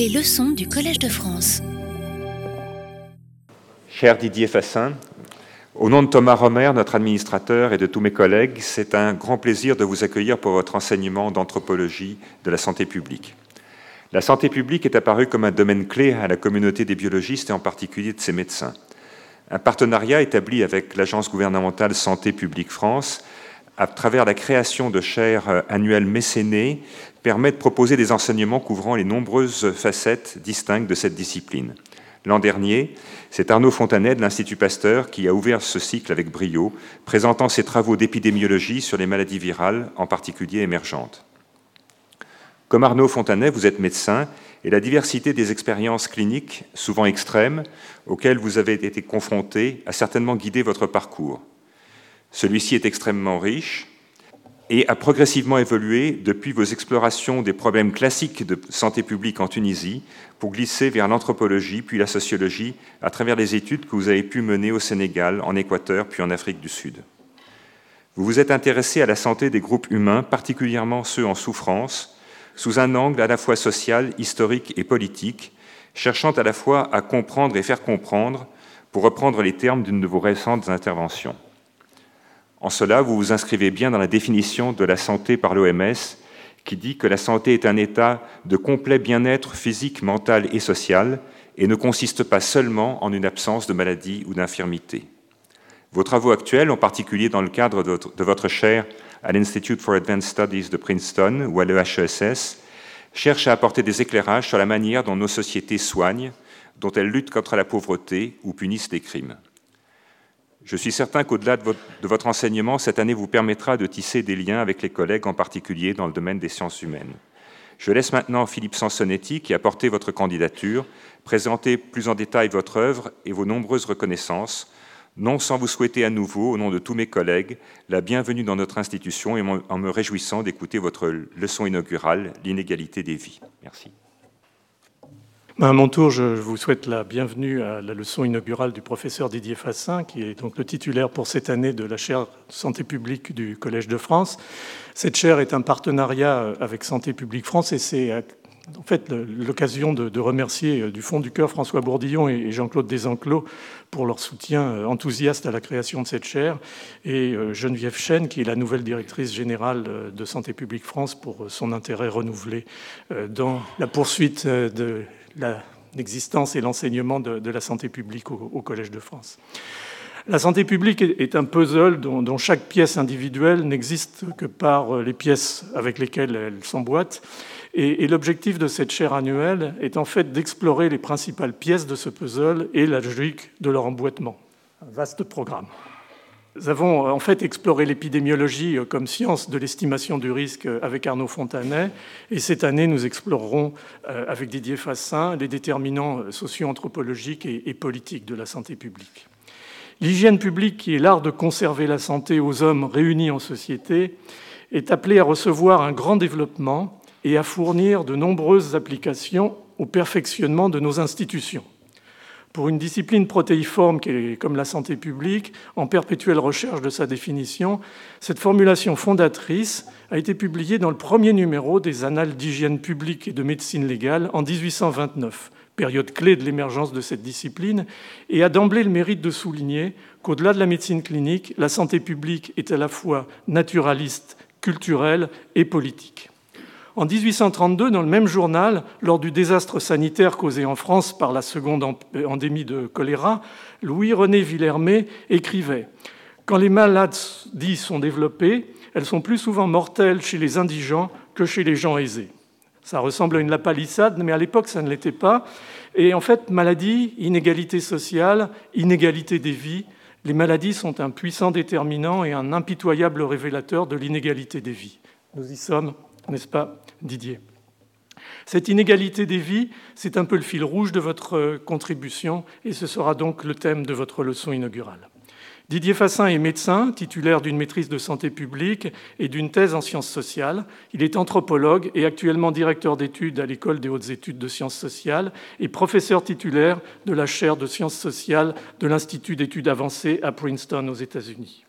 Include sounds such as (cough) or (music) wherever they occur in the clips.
Les leçons du Collège de France. Cher Didier Fassin, au nom de Thomas Romer, notre administrateur, et de tous mes collègues, c'est un grand plaisir de vous accueillir pour votre enseignement d'anthropologie de la santé publique. La santé publique est apparue comme un domaine clé à la communauté des biologistes et en particulier de ses médecins. Un partenariat établi avec l'agence gouvernementale Santé publique France à travers la création de chaires euh, annuelles mécénées, permet de proposer des enseignements couvrant les nombreuses facettes distinctes de cette discipline. L'an dernier, c'est Arnaud Fontanet de l'Institut Pasteur qui a ouvert ce cycle avec brio, présentant ses travaux d'épidémiologie sur les maladies virales, en particulier émergentes. Comme Arnaud Fontanet, vous êtes médecin et la diversité des expériences cliniques, souvent extrêmes, auxquelles vous avez été confronté, a certainement guidé votre parcours. Celui-ci est extrêmement riche et a progressivement évolué depuis vos explorations des problèmes classiques de santé publique en Tunisie pour glisser vers l'anthropologie puis la sociologie à travers les études que vous avez pu mener au Sénégal, en Équateur puis en Afrique du Sud. Vous vous êtes intéressé à la santé des groupes humains, particulièrement ceux en souffrance, sous un angle à la fois social, historique et politique, cherchant à la fois à comprendre et faire comprendre, pour reprendre les termes d'une de vos récentes interventions. En cela, vous vous inscrivez bien dans la définition de la santé par l'OMS, qui dit que la santé est un état de complet bien-être physique, mental et social, et ne consiste pas seulement en une absence de maladie ou d'infirmité. Vos travaux actuels, en particulier dans le cadre de votre chaire à l'Institute for Advanced Studies de Princeton ou à l'EHESS, cherchent à apporter des éclairages sur la manière dont nos sociétés soignent, dont elles luttent contre la pauvreté ou punissent les crimes. Je suis certain qu'au-delà de, votre enseignement, cette année vous permettra de tisser des liens avec les collègues, en particulier dans le domaine des sciences humaines. Je laisse maintenant Philippe Sansonetti, qui a porté votre candidature, présenter plus en détail votre œuvre et vos nombreuses reconnaissances, non sans vous souhaiter à nouveau, au nom de tous mes collègues, la bienvenue dans notre institution et en me réjouissant d'écouter votre leçon inaugurale, L'inégalité des vies. Merci. À mon tour, je vous souhaite la bienvenue à la leçon inaugurale du professeur Didier Fassin, qui est donc le titulaire pour cette année de la chaire Santé publique du Collège de France. Cette chaire est un partenariat avec Santé publique France et c'est en fait l'occasion de, remercier du fond du cœur François Bourdillon et Jean-Claude Desenclos pour leur soutien enthousiaste à la création de cette chaire et euh, Geneviève Chen, qui est la nouvelle directrice générale de Santé publique France, pour son intérêt renouvelé euh, dans la poursuite de l'existence et l'enseignement de, la santé publique au, Collège de France. La santé publique est un puzzle dont, chaque pièce individuelle n'existe que par les pièces avec lesquelles elle s'emboîte. Et, et l'objectif de cette chaire annuelle est en fait d'explorer les principales pièces de ce puzzle et la logique de leur emboîtement. Un vaste programme. Nous avons euh, en fait exploré l'épidémiologie euh, comme science de l'estimation du risque euh, avec Arnaud Fontanet. Et cette année, nous explorerons avec Didier Fassin les déterminants socio-anthropologiques et politiques de la santé publique. L'hygiène publique, qui est l'art de conserver la santé aux hommes réunis en société, est appelée à recevoir un grand développement et à fournir de nombreuses applications au perfectionnement de nos institutions. Pour une discipline protéiforme qui comme la santé publique, en perpétuelle recherche de sa définition, cette formulation fondatrice a été publiée dans le premier numéro des Annales d'hygiène publique et de médecine légale en 1829, période clé de l'émergence de cette discipline, et a d'emblée le mérite de souligner qu'au-delà de la médecine clinique, la santé publique est à la fois naturaliste, culturelle et politique. En 1832, dans le même journal, lors du désastre sanitaire causé en France par la seconde endémie de choléra, Louis-René Villermé écrivait Quand les maladies sont développées, elles sont plus souvent mortelles chez les indigents que chez les gens aisés. Ça ressemble à une lapalissade, mais à l'époque, ça ne l'était pas. Et en fait, maladie, inégalité sociale, inégalité des vies, les maladies sont un puissant déterminant et un impitoyable révélateur de l'inégalité des vies. Nous y sommes n'est-ce pas, Didier? Cette inégalité des vies, c'est un peu le fil rouge de votre contribution et ce sera donc le thème de votre leçon inaugurale. Didier Fassin est médecin, titulaire d'une maîtrise de santé publique et d'une thèse en sciences sociales. Il est anthropologue et actuellement directeur d'études à l'École des hautes études de sciences sociales et professeur titulaire de la chaire de sciences sociales de l'Institut d'études avancées à Princeton aux États-Unis.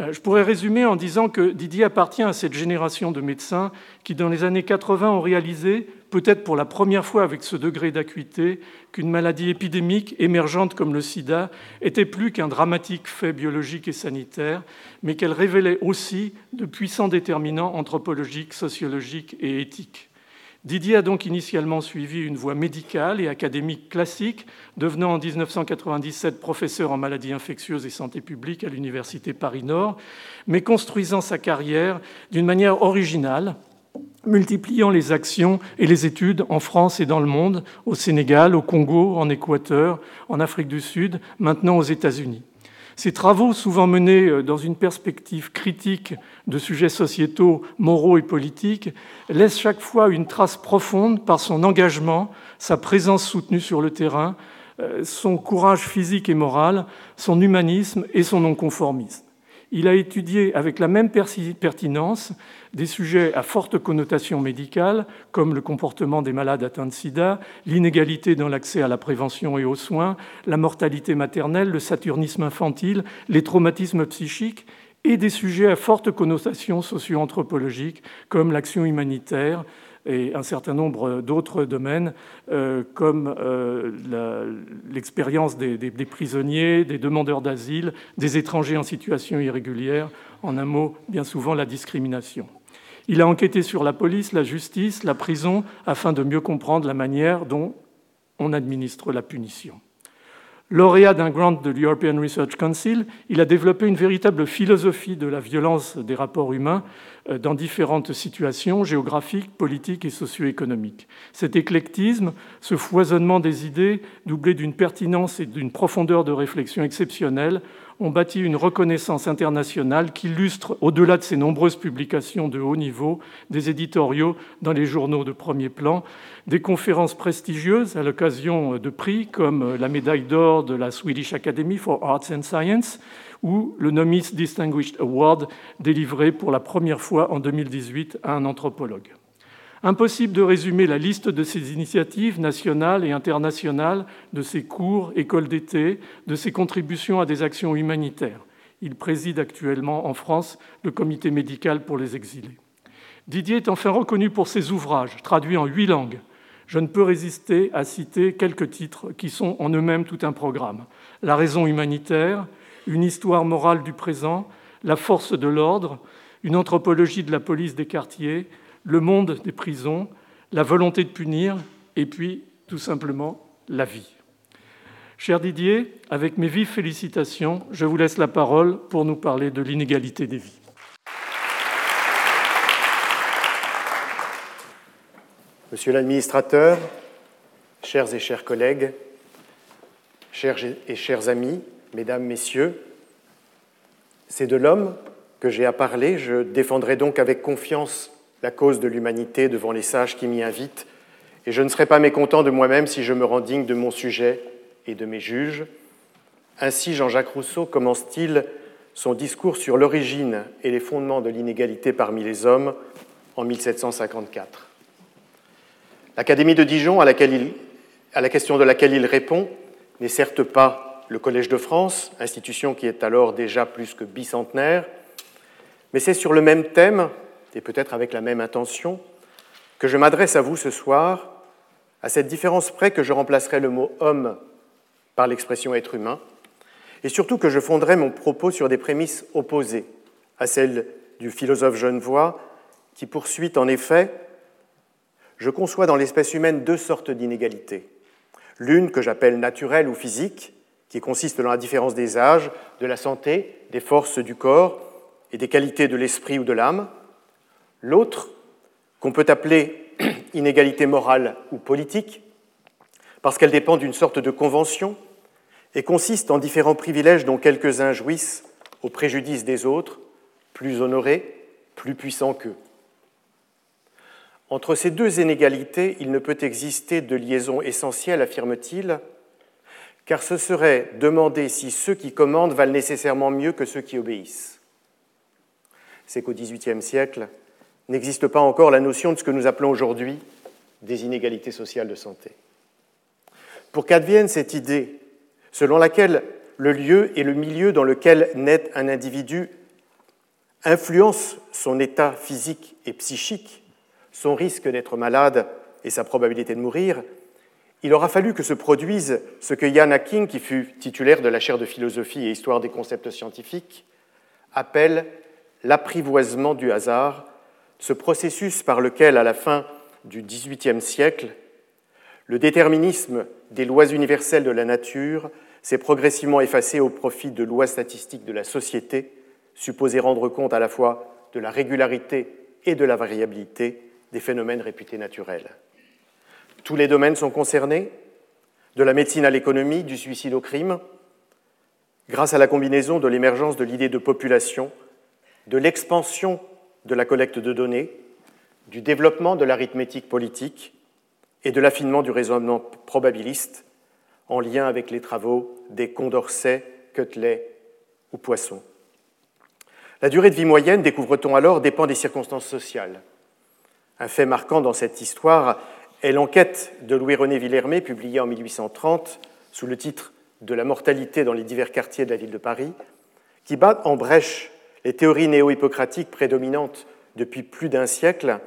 Euh, je pourrais résumer en disant que Didier appartient à cette génération de médecins qui, dans les années 80, ont réalisé, peut-être pour la première fois avec ce degré d'acuité, qu'une maladie épidémique émergente comme le sida était plus qu'un dramatique fait biologique et sanitaire, mais qu'elle révélait aussi de puissants déterminants anthropologiques, sociologiques et éthiques. Didier a donc initialement suivi une voie médicale et académique classique, devenant en 1997 professeur en maladies infectieuses et santé publique à l'Université Paris-Nord, mais construisant sa carrière d'une manière originale, multipliant les actions et les études en France et dans le monde, au Sénégal, au Congo, en Équateur, en Afrique du Sud, maintenant aux États-Unis. Ces travaux, souvent menés euh, dans une perspective critique de sujets sociétaux, moraux et politiques, laissent chaque fois une trace profonde par son engagement, sa présence soutenue sur le terrain, euh, son courage physique et moral, son humanisme et son non-conformisme. Il a étudié avec la même pertinence des sujets à forte connotation médicale, comme le comportement des malades atteints de sida, l'inégalité dans l'accès à la prévention et aux soins, la mortalité maternelle, le saturnisme infantile, les traumatismes psychiques, et des sujets à forte connotation socio-anthropologique, comme l'action humanitaire, et un certain nombre d'autres domaines, euh, comme euh, l'expérience des, des, prisonniers, des demandeurs d'asile, des étrangers en situation irrégulière, en un mot, bien souvent la discrimination. Il a enquêté sur la police, la justice, la prison, afin de mieux comprendre la manière dont on administre la punition. Lauréat d'un grant de l'European Research Council, il a développé une véritable philosophie de la violence des rapports humains euh, dans différentes situations géographiques, politiques et socio-économiques. Cet éclectisme, ce foisonnement des idées, doublé d'une pertinence et d'une profondeur de réflexion exceptionnelle, ont bâti une reconnaissance internationale qui illustre, au-delà de ses nombreuses publications de haut niveau, des éditoriaux dans les journaux de premier plan, des conférences prestigieuses à l'occasion de prix comme la médaille d'or de la Swedish Academy for Arts and Science ou le Nomis Distinguished Award délivré pour la première fois en 2018 à un anthropologue. Impossible de résumer la liste de ces initiatives nationales et internationales, de ses cours, écoles d'été, de ses contributions à des actions humanitaires. Il préside actuellement en France le comité médical pour les exilés. Didier est enfin reconnu pour ses ouvrages, traduits en huit langues. Je ne peux résister à citer quelques titres qui sont en eux-mêmes tout un programme. La raison humanitaire, une histoire morale du présent, la force de l'ordre, une anthropologie de la police des quartiers, le monde des prisons, la volonté de punir et puis tout simplement la vie. Cher Didier, avec mes vives félicitations, je vous laisse la parole pour nous parler de l'inégalité des vies. Monsieur l'administrateur, chers et chers collègues, chers et chers amis, mesdames, messieurs, c'est de l'homme que j'ai à parler. Je défendrai donc avec confiance la cause de l'humanité devant les sages qui m'y invitent, et je ne serai pas mécontent de moi-même si je me rends digne de mon sujet et de mes juges. Ainsi, Jean-Jacques Rousseau commence-t-il son discours sur l'origine et les fondements de l'inégalité parmi les hommes en 1754. L'Académie de Dijon, à, la question de laquelle il répond, n'est certes pas le Collège de France, institution qui est alors déjà plus que bicentenaire, mais c'est sur le même thème et peut-être avec la même intention, que je m'adresse à vous ce soir, à cette différence près que je remplacerai le mot homme par l'expression être humain, et surtout que je fonderai mon propos sur des prémices opposées à celles du philosophe genevois, qui poursuit en effet Je conçois dans l'espèce humaine deux sortes d'inégalités. L'une que j'appelle naturelle ou physique, qui consiste dans la différence des âges, de la santé, des forces du corps et des qualités de l'esprit ou de l'âme, L'autre, qu'on peut appeler (clears throat) inégalité morale ou politique, parce qu'elle dépend d'une sorte de convention et consiste en différents privilèges dont quelques-uns jouissent au préjudice des autres, plus honorés, plus puissants qu'eux. Entre ces deux inégalités, il ne peut exister de liaison essentielle, affirme-t-il, car ce serait demander si ceux qui commandent valent nécessairement mieux que ceux qui obéissent. C'est qu'au XVIIIe siècle, n'existe pas encore la notion de ce que nous appelons aujourd'hui des inégalités sociales de santé. Pour qu'advienne cette idée selon laquelle le lieu et le milieu dans lequel naît un individu influencent son état physique et psychique, son risque d'être malade et sa probabilité de mourir, il aura fallu que se produise ce que Jan Hacking, qui fut titulaire de la chaire de philosophie et histoire des concepts scientifiques, appelle l'apprivoisement du hasard, ce processus par lequel, à la fin du XVIIIe siècle, le déterminisme des lois universelles de la nature s'est progressivement effacé au profit de lois statistiques de la société, supposées rendre compte à la fois de la régularité et de la variabilité des phénomènes réputés naturels. Tous les domaines sont concernés, de la médecine à l'économie, du suicide au crime, grâce à la combinaison de l'émergence de l'idée de population, de l'expansion de la collecte de données, du développement de l'arithmétique politique et de l'affinement du raisonnement probabiliste en lien avec les travaux des Condorcet, Cutlet ou Poisson. La durée de vie moyenne, découvre-t-on alors, dépend des circonstances sociales. Un fait marquant dans cette histoire est l'enquête de Louis-René Villermé, publiée en 1830 sous le titre De la mortalité dans les divers quartiers de la ville de Paris, qui bat en brèche les théories néo-hippocratiques prédominantes depuis plus d'un siècle,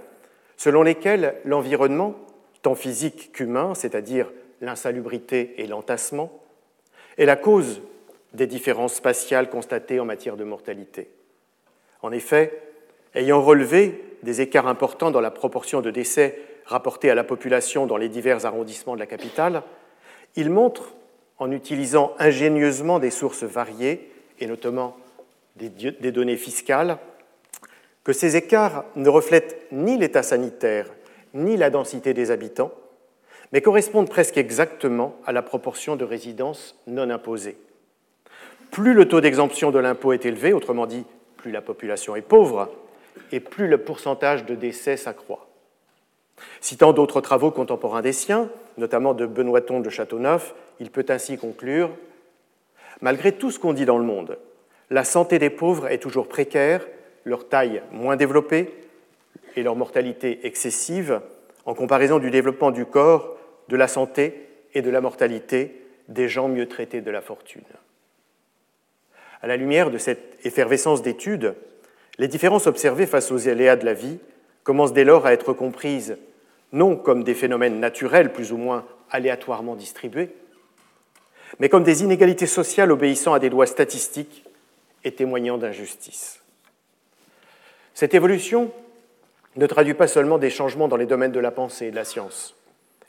selon lesquelles l'environnement, tant physique qu'humain, c'est-à-dire l'insalubrité et l'entassement, est la cause des différences spatiales constatées en matière de mortalité. En effet, ayant relevé des écarts importants dans la proportion de décès rapportés à la population dans les divers arrondissements de la capitale, il montre, en utilisant ingénieusement des sources variées, et notamment des données fiscales, que ces écarts ne reflètent ni l'état sanitaire ni la densité des habitants, mais correspondent presque exactement à la proportion de résidences non imposées. Plus le taux d'exemption de l'impôt est élevé, autrement dit, plus la population est pauvre, et plus le pourcentage de décès s'accroît. Citant d'autres travaux contemporains des siens, notamment de Benoîton de Châteauneuf, il peut ainsi conclure Malgré tout ce qu'on dit dans le monde, la santé des pauvres est toujours précaire, leur taille moins développée et leur mortalité excessive en comparaison du développement du corps, de la santé et de la mortalité des gens mieux traités de la fortune. À la lumière de cette effervescence d'études, les différences observées face aux aléas de la vie commencent dès lors à être comprises non comme des phénomènes naturels plus ou moins aléatoirement distribués, mais comme des inégalités sociales obéissant à des lois statistiques et témoignant d'injustice. Cette évolution ne traduit pas seulement des changements dans les domaines de la pensée et de la science.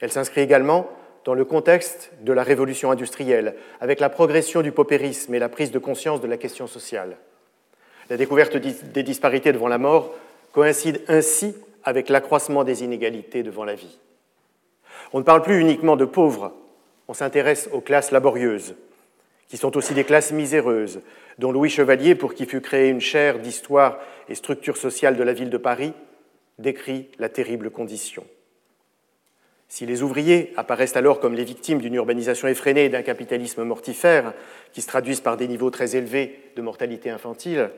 Elle s'inscrit également dans le contexte de la révolution industrielle, avec la progression du paupérisme et la prise de conscience de la question sociale. La découverte des disparités devant la mort coïncide ainsi avec l'accroissement des inégalités devant la vie. On ne parle plus uniquement de pauvres, on s'intéresse aux classes laborieuses, qui sont aussi des classes miséreuses, dont Louis Chevalier, pour qui fut créée une chaire d'histoire et structure sociale de la ville de Paris, décrit la terrible condition. Si les ouvriers apparaissent alors comme les victimes d'une urbanisation effrénée et d'un capitalisme mortifère, qui se traduisent par des niveaux très élevés de mortalité infantile,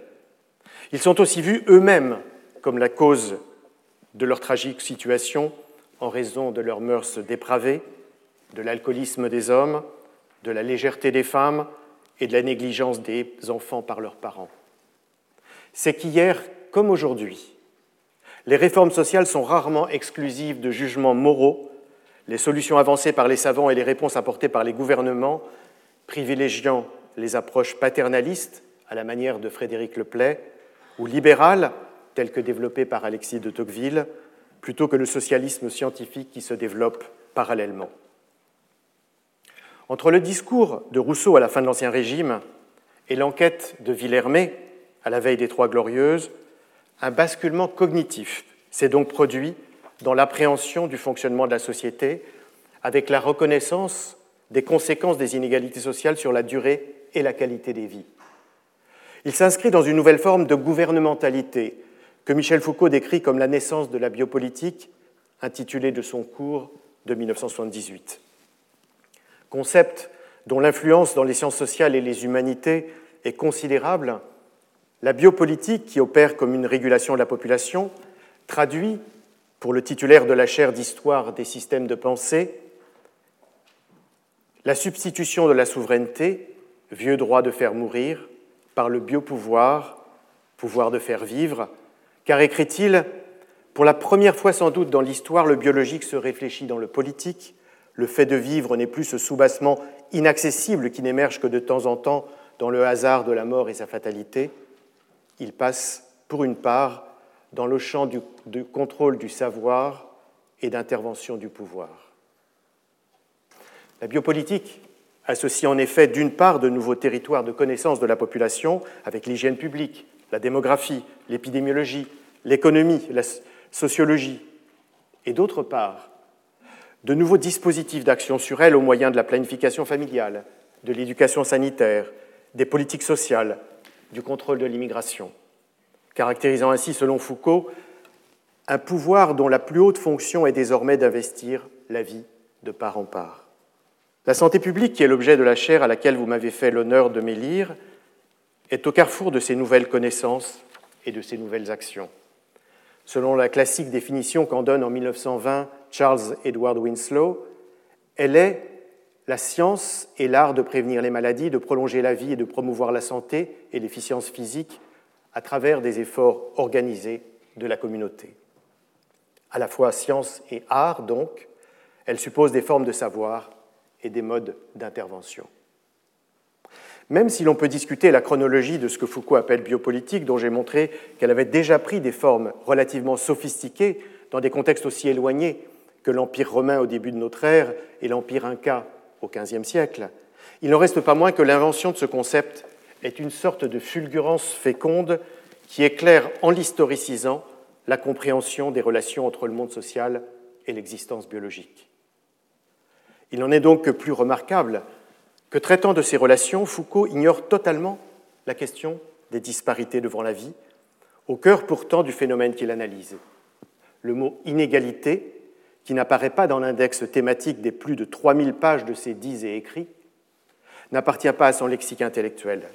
ils sont aussi vus eux-mêmes comme la cause de leur tragique situation en raison de leurs mœurs dépravées, de l'alcoolisme des hommes, de la légèreté des femmes et de la négligence des enfants par leurs parents. C'est qu'hier, comme aujourd'hui, les réformes sociales sont rarement exclusives de jugements moraux, les solutions avancées par les savants et les réponses apportées par les gouvernements, privilégiant les approches paternalistes, à la manière de Frédéric Leplay, ou libérales, telles que développées par Alexis de Tocqueville, plutôt que le socialisme scientifique qui se développe parallèlement. Entre le discours de Rousseau à la fin de l'Ancien Régime et l'enquête de Villermé à la veille des Trois Glorieuses, un basculement cognitif s'est donc produit dans l'appréhension du fonctionnement de la société avec la reconnaissance des conséquences des inégalités sociales sur la durée et la qualité des vies. Il s'inscrit dans une nouvelle forme de gouvernementalité que Michel Foucault décrit comme la naissance de la biopolitique, intitulée de son cours de 1978. Concept dont l'influence dans les sciences sociales et les humanités est considérable, la biopolitique, qui opère comme une régulation de la population, traduit, pour le titulaire de la chaire d'histoire des systèmes de pensée, la substitution de la souveraineté, vieux droit de faire mourir, par le biopouvoir, pouvoir de faire vivre, car écrit-il, Pour la première fois sans doute dans l'histoire, le biologique se réfléchit dans le politique. Le fait de vivre n'est plus ce soubassement inaccessible qui n'émerge que de temps en temps dans le hasard de la mort et sa fatalité. Il passe, pour une part, dans le champ du, contrôle du savoir et d'intervention du pouvoir. La biopolitique associe en effet d'une part de nouveaux territoires de connaissance de la population avec l'hygiène publique, la démographie, l'épidémiologie, l'économie, la sociologie, et d'autre part de nouveaux dispositifs d'action sur elle au moyen de la planification familiale, de l'éducation sanitaire, des politiques sociales, du contrôle de l'immigration, caractérisant ainsi, selon Foucault, un pouvoir dont la plus haute fonction est désormais d'investir la vie de part en part. La santé publique, qui est l'objet de la chaire à laquelle vous m'avez fait l'honneur de m'élire, est au carrefour de ces nouvelles connaissances et de ces nouvelles actions. Selon la classique définition qu'en donne en 1920 Charles Edward Winslow, elle est la science et l'art de prévenir les maladies, de prolonger la vie et de promouvoir la santé et l'efficience physique à travers des efforts organisés de la communauté. À la fois science et art, donc, elle suppose des formes de savoir et des modes d'intervention. Même si l'on peut discuter la chronologie de ce que Foucault appelle biopolitique, dont j'ai montré qu'elle avait déjà pris des formes relativement sophistiquées dans des contextes aussi éloignés que l'Empire romain au début de notre ère et l'Empire inca au XVe siècle, il n'en reste pas moins que l'invention de ce concept est une sorte de fulgurance féconde qui éclaire en l'historicisant la compréhension des relations entre le monde social et l'existence biologique. Il n'en est donc que plus remarquable que traitant de ces relations, Foucault ignore totalement la question des disparités devant la vie, au cœur pourtant du phénomène qu'il analyse. Le mot inégalité, qui n'apparaît pas dans l'index thématique des plus de 3000 pages de ses dits et écrits, n'appartient pas à son lexique intellectuel.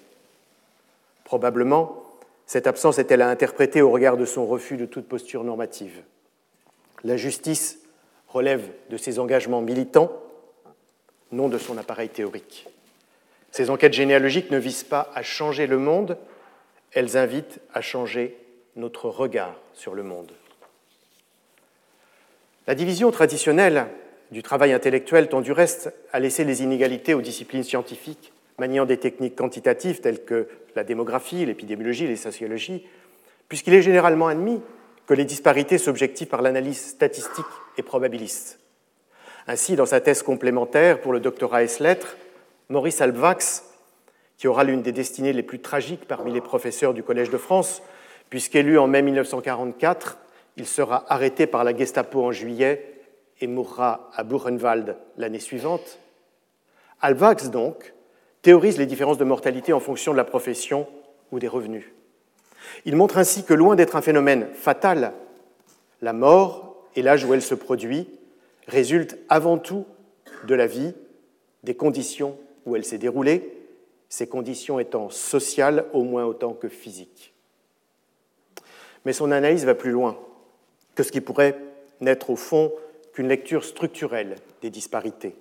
Probablement, cette absence est-elle à interpréter au regard de son refus de toute posture normative. La justice relève de ses engagements militants non de son appareil théorique. Ces enquêtes généalogiques ne visent pas à changer le monde, elles invitent à changer notre regard sur le monde. La division traditionnelle du travail intellectuel tend du reste à laisser les inégalités aux disciplines scientifiques maniant des techniques quantitatives telles que la démographie, l'épidémiologie, les sociologies, puisqu'il est généralement admis que les disparités s'objectivent par l'analyse statistique et probabiliste. Ainsi, dans sa thèse complémentaire pour le doctorat S-Lettres, Maurice Albvax, qui aura l'une des destinées les plus tragiques parmi les professeurs du Collège de France, puisqu'élu en mai 1944, il sera arrêté par la Gestapo en juillet et mourra à Buchenwald l'année suivante. Albvax, donc, théorise les différences de mortalité en fonction de la profession ou des revenus. Il montre ainsi que loin d'être un phénomène fatal, la mort et l'âge où elle se produit résulte avant tout de la vie, des conditions où elle s'est déroulée, ces conditions étant sociales au moins autant que physiques. Mais son analyse va plus loin que ce qui pourrait n'être au fond qu'une lecture structurelle des disparités.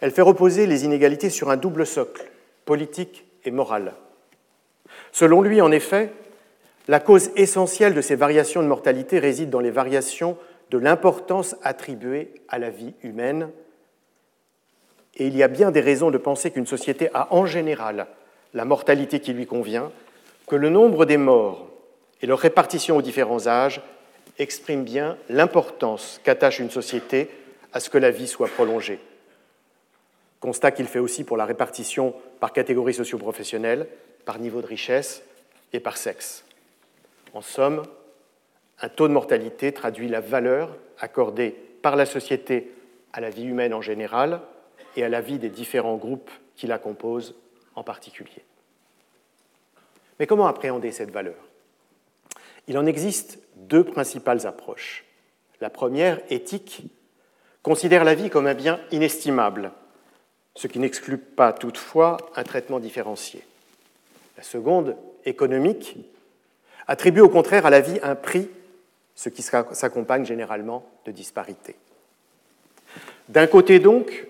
Elle fait reposer les inégalités sur un double socle, politique et moral. Selon lui, en effet, la cause essentielle de ces variations de mortalité réside dans les variations de l'importance attribuée à la vie humaine. Et il y a bien des raisons de penser qu'une société a en général la mortalité qui lui convient, que le nombre des morts et leur répartition aux différents âges expriment bien l'importance qu'attache une société à ce que la vie soit prolongée. Constat qu'il fait aussi pour la répartition par catégorie socio-professionnelle, par niveau de richesse et par sexe. En somme, un taux de mortalité traduit la valeur accordée par la société à la vie humaine en général et à la vie des différents groupes qui la composent en particulier. Mais comment appréhender cette valeur? Il en existe deux principales approches. La première, éthique, considère la vie comme un bien inestimable, ce qui n'exclut pas toutefois un traitement différencié. La seconde, économique, attribue au contraire à la vie un prix ce qui s'accompagne généralement de disparités. D'un côté donc,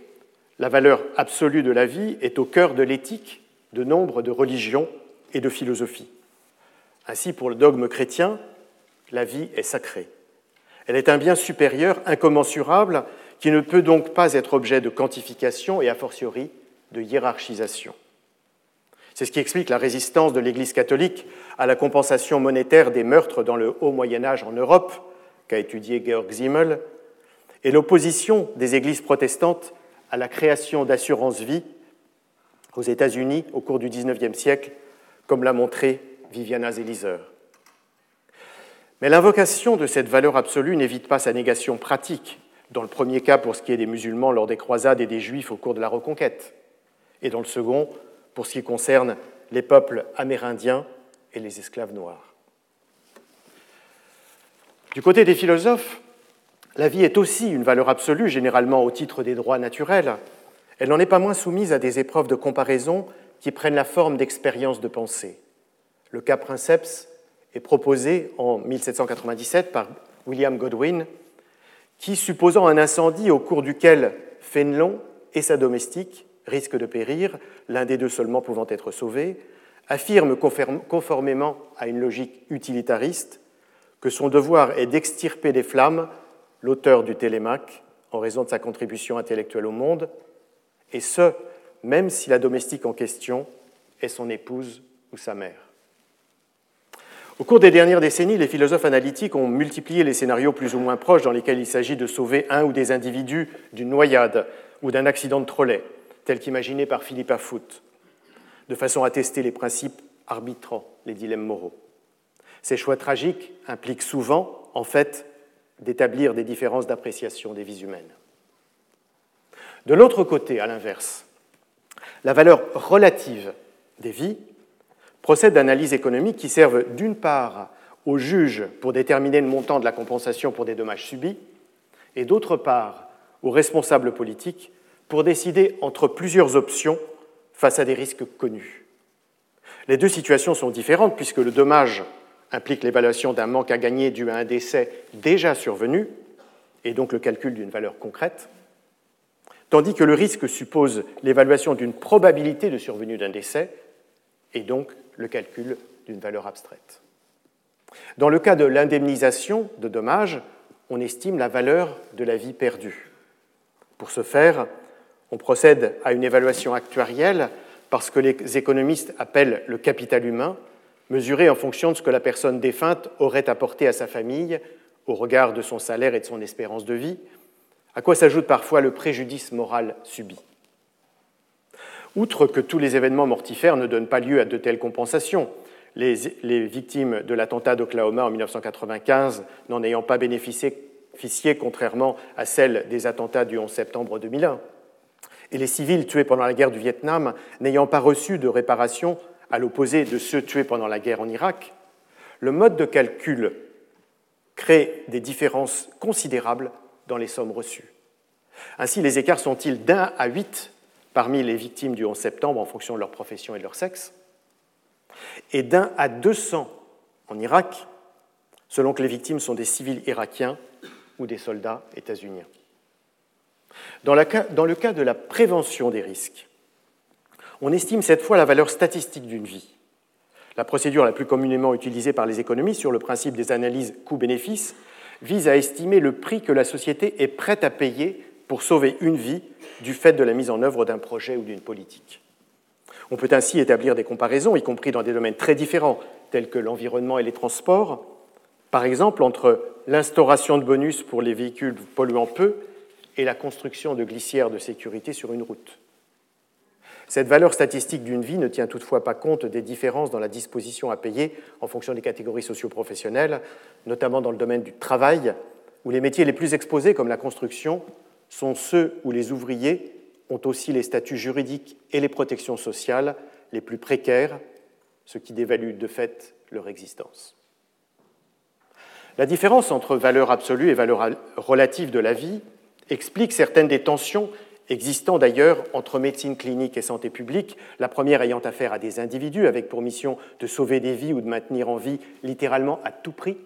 la valeur absolue de la vie est au cœur de l'éthique de nombre de religions et de philosophies. Ainsi, pour le dogme chrétien, la vie est sacrée. Elle est un bien supérieur, incommensurable, qui ne peut donc pas être objet de quantification et a fortiori de hiérarchisation. C'est ce qui explique la résistance de l'Église catholique à la compensation monétaire des meurtres dans le haut Moyen Âge en Europe, qu'a étudié Georg Simmel, et l'opposition des églises protestantes à la création d'assurance-vie aux États-Unis au cours du XIXe siècle, comme l'a montré Viviana Zelizer. Mais l'invocation de cette valeur absolue n'évite pas sa négation pratique, dans le premier cas pour ce qui est des musulmans lors des croisades et des juifs au cours de la Reconquête, et dans le second pour ce qui concerne les peuples amérindiens et les esclaves noirs. Du côté des philosophes, la vie est aussi une valeur absolue, généralement au titre des droits naturels. Elle n'en est pas moins soumise à des épreuves de comparaison qui prennent la forme d'expériences de pensée. Le cas Princeps est proposé en 1797 par William Godwin, qui, supposant un incendie au cours duquel Fénelon et sa domestique risquent de périr, l'un des deux seulement pouvant être sauvé, affirme conformément à une logique utilitariste que son devoir est d'extirper des flammes l'auteur du Télémaque en raison de sa contribution intellectuelle au monde, et ce, même si la domestique en question est son épouse ou sa mère. Au cours des dernières décennies, les philosophes analytiques ont multiplié les scénarios plus ou moins proches dans lesquels il s'agit de sauver un ou des individus d'une noyade ou d'un accident de trolley, tel qu'imaginé par Philippe Foot, de façon à tester les principes arbitrants, les dilemmes moraux. Ces choix tragiques impliquent souvent, en fait, d'établir des différences d'appréciation des vies humaines. De l'autre côté, à l'inverse, la valeur relative des vies procède d'analyses économiques qui servent d'une part aux juges pour déterminer le montant de la compensation pour des dommages subis, et d'autre part aux responsables politiques pour décider entre plusieurs options face à des risques connus. Les deux situations sont différentes puisque le dommage implique l'évaluation d'un manque à gagner dû à un décès déjà survenu, et donc le calcul d'une valeur concrète, tandis que le risque suppose l'évaluation d'une probabilité de survenue d'un décès, et donc le calcul d'une valeur abstraite. Dans le cas de l'indemnisation de dommages, on estime la valeur de la vie perdue. Pour ce faire, on procède à une évaluation actuarielle parce que les économistes appellent le capital humain, mesuré en fonction de ce que la personne défunte aurait apporté à sa famille au regard de son salaire et de son espérance de vie, à quoi s'ajoute parfois le préjudice moral subi. Outre que tous les événements mortifères ne donnent pas lieu à de telles compensations, les, victimes de l'attentat d'Oklahoma en 1995 n'en ayant pas bénéficié, contrairement à celles des attentats du 11 septembre 2001, et les civils tués pendant la guerre du Vietnam n'ayant pas reçu de réparation à l'opposé de ceux tués pendant la guerre en Irak, le mode de calcul crée des différences considérables dans les sommes reçues. Ainsi, les écarts sont-ils d'un à huit parmi les victimes du 11 septembre en fonction de leur profession et de leur sexe, et d'un à 200 en Irak, selon que les victimes sont des civils irakiens ou des soldats états-uniens? Dans, le cas de la prévention des risques, on estime cette fois la valeur statistique d'une vie. La procédure la plus communément utilisée par les économistes sur le principe des analyses coût-bénéfice vise à estimer le prix que la société est prête à payer pour sauver une vie du fait de la mise en œuvre d'un projet ou d'une politique. On peut ainsi établir des comparaisons, y compris dans des domaines très différents, tels que l'environnement et les transports, par exemple entre l'instauration de bonus pour les véhicules polluant peu et la construction de glissières de sécurité sur une route. Cette valeur statistique d'une vie ne tient toutefois pas compte des différences dans la disposition à payer en fonction des catégories socioprofessionnelles, notamment dans le domaine du travail, où les métiers les plus exposés, comme la construction, sont ceux où les ouvriers ont aussi les statuts juridiques et les protections sociales les plus précaires, ce qui dévalue de fait leur existence. La différence entre valeur absolue et valeur relative de la vie explique certaines des tensions existant d'ailleurs entre médecine clinique et santé publique, la première ayant affaire à des individus avec pour mission de sauver des vies ou de maintenir en vie littéralement à tout prix,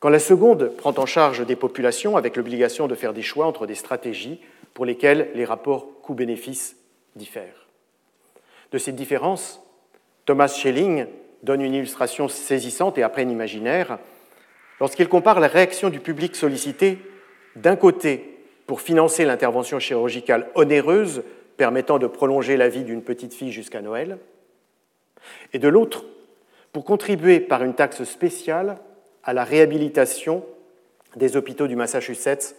quand la seconde prend en charge des populations avec l'obligation de faire des choix entre des stratégies pour lesquelles les rapports coût-bénéfice diffèrent. De cette différence, Thomas Schelling donne une illustration saisissante et à peine imaginaire lorsqu'il compare la réaction du public sollicité d'un côté pour financer l'intervention chirurgicale onéreuse permettant de prolonger la vie d'une petite fille jusqu'à Noël, et de l'autre pour contribuer par une taxe spéciale à la réhabilitation des hôpitaux du Massachusetts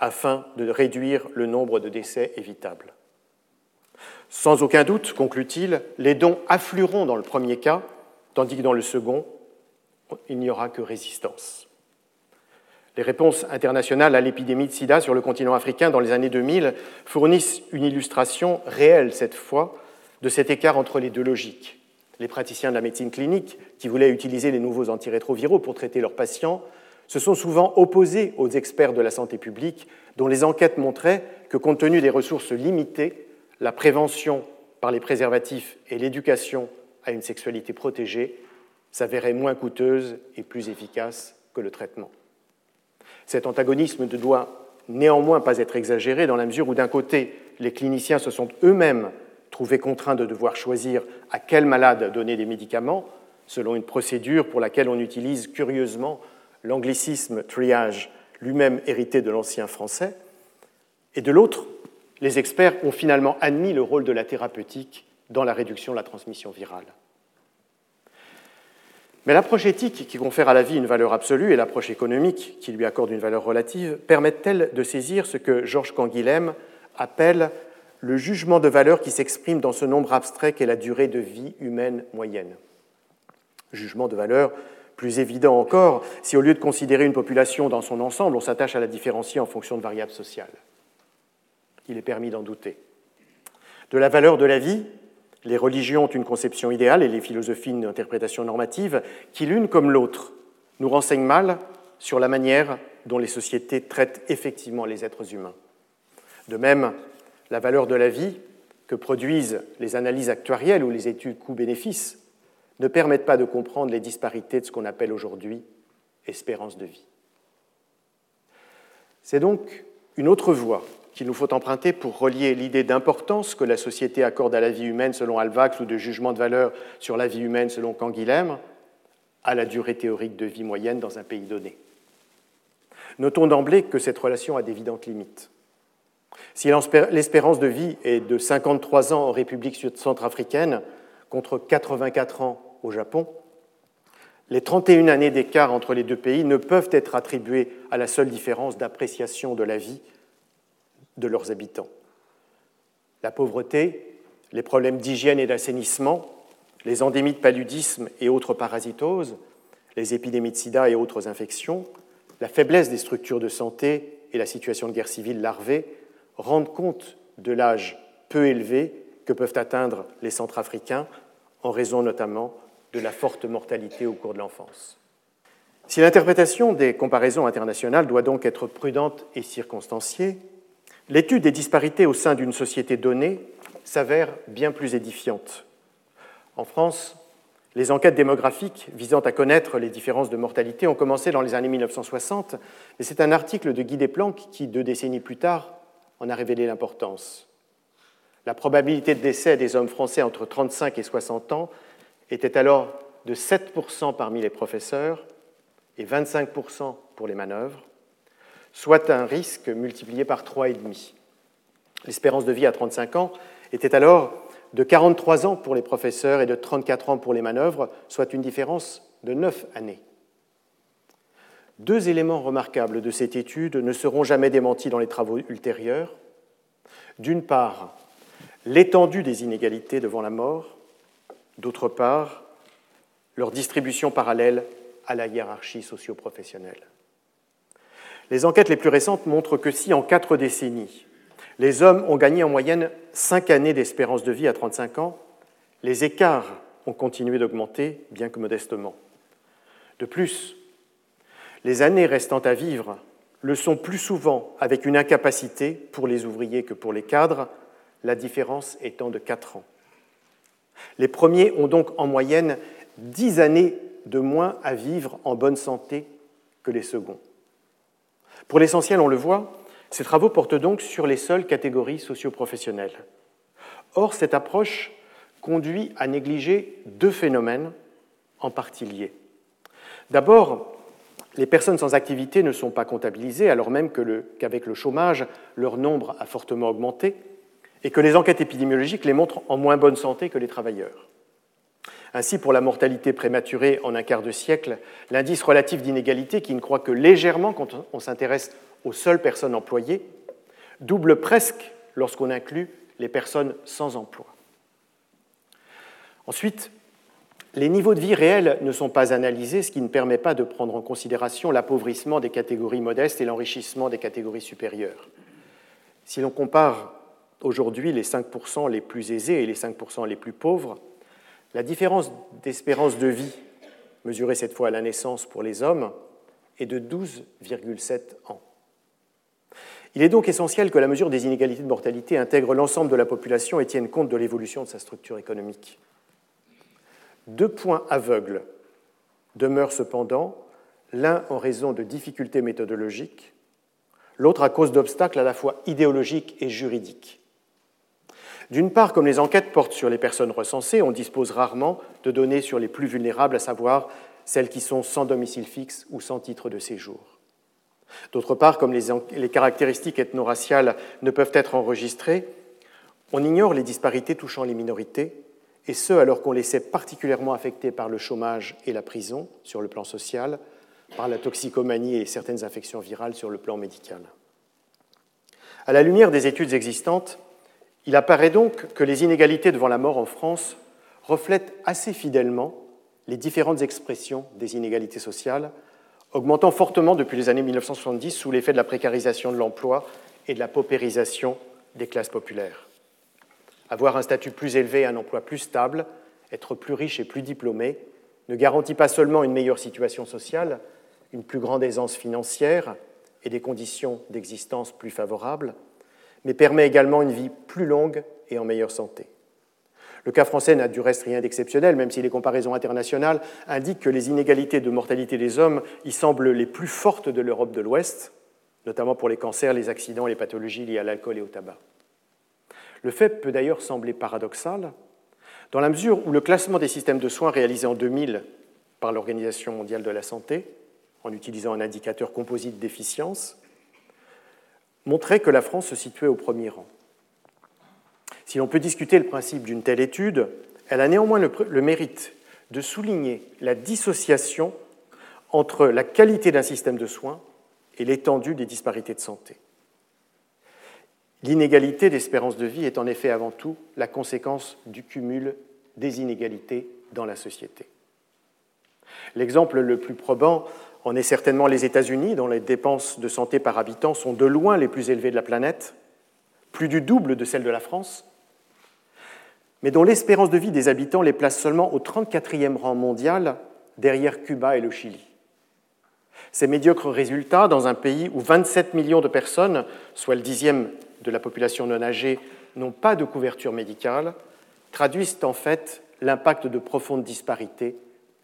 afin de réduire le nombre de décès évitables. Sans aucun doute, conclut-il, les dons afflueront dans le premier cas, tandis que dans le second, il n'y aura que résistance. Les réponses internationales à l'épidémie de sida sur le continent africain dans les années 2000 fournissent une illustration réelle, cette fois, de cet écart entre les deux logiques. Les praticiens de la médecine clinique, qui voulaient utiliser les nouveaux antirétroviraux pour traiter leurs patients, se sont souvent opposés aux experts de la santé publique, dont les enquêtes montraient que, compte tenu des ressources limitées, la prévention par les préservatifs et l'éducation à une sexualité protégée s'avéraient moins coûteuses et plus efficaces que le traitement. Cet antagonisme ne doit néanmoins pas être exagéré dans la mesure où, d'un côté, les cliniciens se sont eux-mêmes trouvés contraints de devoir choisir à quel malade donner des médicaments, selon une procédure pour laquelle on utilise curieusement l'anglicisme triage, lui-même hérité de l'ancien français, et de l'autre, les experts ont finalement admis le rôle de la thérapeutique dans la réduction de la transmission virale. Mais l'approche éthique qui confère à la vie une valeur absolue et l'approche économique qui lui accorde une valeur relative permettent-elles de saisir ce que Georges Canguilhem appelle le jugement de valeur qui s'exprime dans ce nombre abstrait qu'est la durée de vie humaine moyenne? Jugement de valeur plus évident encore si au lieu de considérer une population dans son ensemble, on s'attache à la différencier en fonction de variables sociales. Il est permis d'en douter. De la valeur de la vie, les religions ont une conception idéale et les philosophies une interprétation normative qui, l'une comme l'autre, nous renseignent mal sur la manière dont les sociétés traitent effectivement les êtres humains. De même, la valeur de la vie que produisent les analyses actuarielles ou les études coûts-bénéfices ne permettent pas de comprendre les disparités de ce qu'on appelle aujourd'hui espérance de vie. C'est donc une autre voie qu'il nous faut emprunter pour relier l'idée d'importance que la société accorde à la vie humaine selon Alvax ou de jugement de valeur sur la vie humaine selon Canguilhem à la durée théorique de vie moyenne dans un pays donné. Notons d'emblée que cette relation a d'évidentes limites. Si l'espérance de vie est de 53 ans en République centrafricaine contre 84 ans au Japon, les 31 années d'écart entre les deux pays ne peuvent être attribuées à la seule différence d'appréciation de la vie de leurs habitants. La pauvreté, les problèmes d'hygiène et d'assainissement, les endémies de paludisme et autres parasitoses, les épidémies de sida et autres infections, la faiblesse des structures de santé et la situation de guerre civile larvée rendent compte de l'âge peu élevé que peuvent atteindre les Centrafricains, en raison notamment de la forte mortalité au cours de l'enfance. Si l'interprétation des comparaisons internationales doit donc être prudente et circonstanciée, l'étude des disparités au sein d'une société donnée s'avère bien plus édifiante. En France, les enquêtes démographiques visant à connaître les différences de mortalité ont commencé dans les années 1960, mais c'est un article de Guy Desplanques qui, deux décennies plus tard, en a révélé l'importance. La probabilité de décès des hommes français entre 35 et 60 ans était alors de 7% parmi les professeurs et 25% pour les manœuvres, soit un risque multiplié par 3,5. L'espérance de vie à 35 ans était alors de 43 ans pour les professeurs et de 34 ans pour les manœuvres, soit une différence de 9 années. Deux éléments remarquables de cette étude ne seront jamais démentis dans les travaux ultérieurs. D'une part, l'étendue des inégalités devant la mort, d'autre part, leur distribution parallèle à la hiérarchie socio-professionnelle. Les enquêtes les plus récentes montrent que si en quatre décennies, les hommes ont gagné en moyenne cinq années d'espérance de vie à 35 ans, les écarts ont continué d'augmenter, bien que modestement. De plus, les années restant à vivre le sont plus souvent avec une incapacité pour les ouvriers que pour les cadres, la différence étant de 4 ans. Les premiers ont donc en moyenne 10 années de moins à vivre en bonne santé que les seconds. Pour l'essentiel, on le voit, ces travaux portent donc sur les seules catégories socioprofessionnelles. Or, cette approche conduit à négliger deux phénomènes en partie liés. D'abord, les personnes sans activité ne sont pas comptabilisées, alors même qu'avec le, le chômage, leur nombre a fortement augmenté et que les enquêtes épidémiologiques les montrent en moins bonne santé que les travailleurs. Ainsi, pour la mortalité prématurée en un quart de siècle, l'indice relatif d'inégalité, qui ne croit que légèrement quand on s'intéresse aux seules personnes employées, double presque lorsqu'on inclut les personnes sans emploi. Ensuite, les niveaux de vie réels ne sont pas analysés, ce qui ne permet pas de prendre en considération l'appauvrissement des catégories modestes et l'enrichissement des catégories supérieures. Si l'on compare aujourd'hui les 5% les plus aisés et les 5% les plus pauvres, la différence d'espérance de vie, mesurée cette fois à la naissance pour les hommes, est de 12,7 ans. Il est donc essentiel que la mesure des inégalités de mortalité intègre l'ensemble de la population et tienne compte de l'évolution de sa structure économique. Deux points aveugles demeurent cependant, l'un en raison de difficultés méthodologiques, l'autre à cause d'obstacles à la fois idéologiques et juridiques. D'une part, comme les enquêtes portent sur les personnes recensées, on dispose rarement de données sur les plus vulnérables, à savoir celles qui sont sans domicile fixe ou sans titre de séjour. D'autre part, comme les, caractéristiques ethno-raciales ne peuvent être enregistrées, on ignore les disparités touchant les minorités, et ce alors qu'on les sait particulièrement affectés par le chômage et la prison sur le plan social, par la toxicomanie et certaines infections virales sur le plan médical. À la lumière des études existantes, il apparaît donc que les inégalités devant la mort en France reflètent assez fidèlement les différentes expressions des inégalités sociales, augmentant fortement depuis les années 1970 sous l'effet de la précarisation de l'emploi et de la paupérisation des classes populaires. Avoir un statut plus élevé, un emploi plus stable, être plus riche et plus diplômé ne garantit pas seulement une meilleure situation sociale, une plus grande aisance financière et des conditions d'existence plus favorables, mais permet également une vie plus longue et en meilleure santé. Le cas français n'a du reste rien d'exceptionnel, même si les comparaisons internationales indiquent que les inégalités de mortalité des hommes y semblent les plus fortes de l'Europe de l'Ouest, notamment pour les cancers, les accidents et les pathologies liées à l'alcool et au tabac. Le fait peut d'ailleurs sembler paradoxal, dans la mesure où le classement des systèmes de soins réalisé en 2000 par l'Organisation mondiale de la santé, en utilisant un indicateur composite d'efficience, montrait que la France se situait au premier rang. Si l'on peut discuter le principe d'une telle étude, elle a néanmoins le, mérite de souligner la dissociation entre la qualité d'un système de soins et l'étendue des disparités de santé. L'inégalité d'espérance de vie est en effet avant tout la conséquence du cumul des inégalités dans la société. L'exemple le plus probant en est certainement les États-Unis, dont les dépenses de santé par habitant sont de loin les plus élevées de la planète, plus du double de celles de la France, mais dont l'espérance de vie des habitants les place seulement au 34e rang mondial derrière Cuba et le Chili. Ces médiocres résultats, dans un pays où 27 millions de personnes, soit le dixième de la population non âgée, n'ont pas de couverture médicale, traduisent en fait l'impact de profondes disparités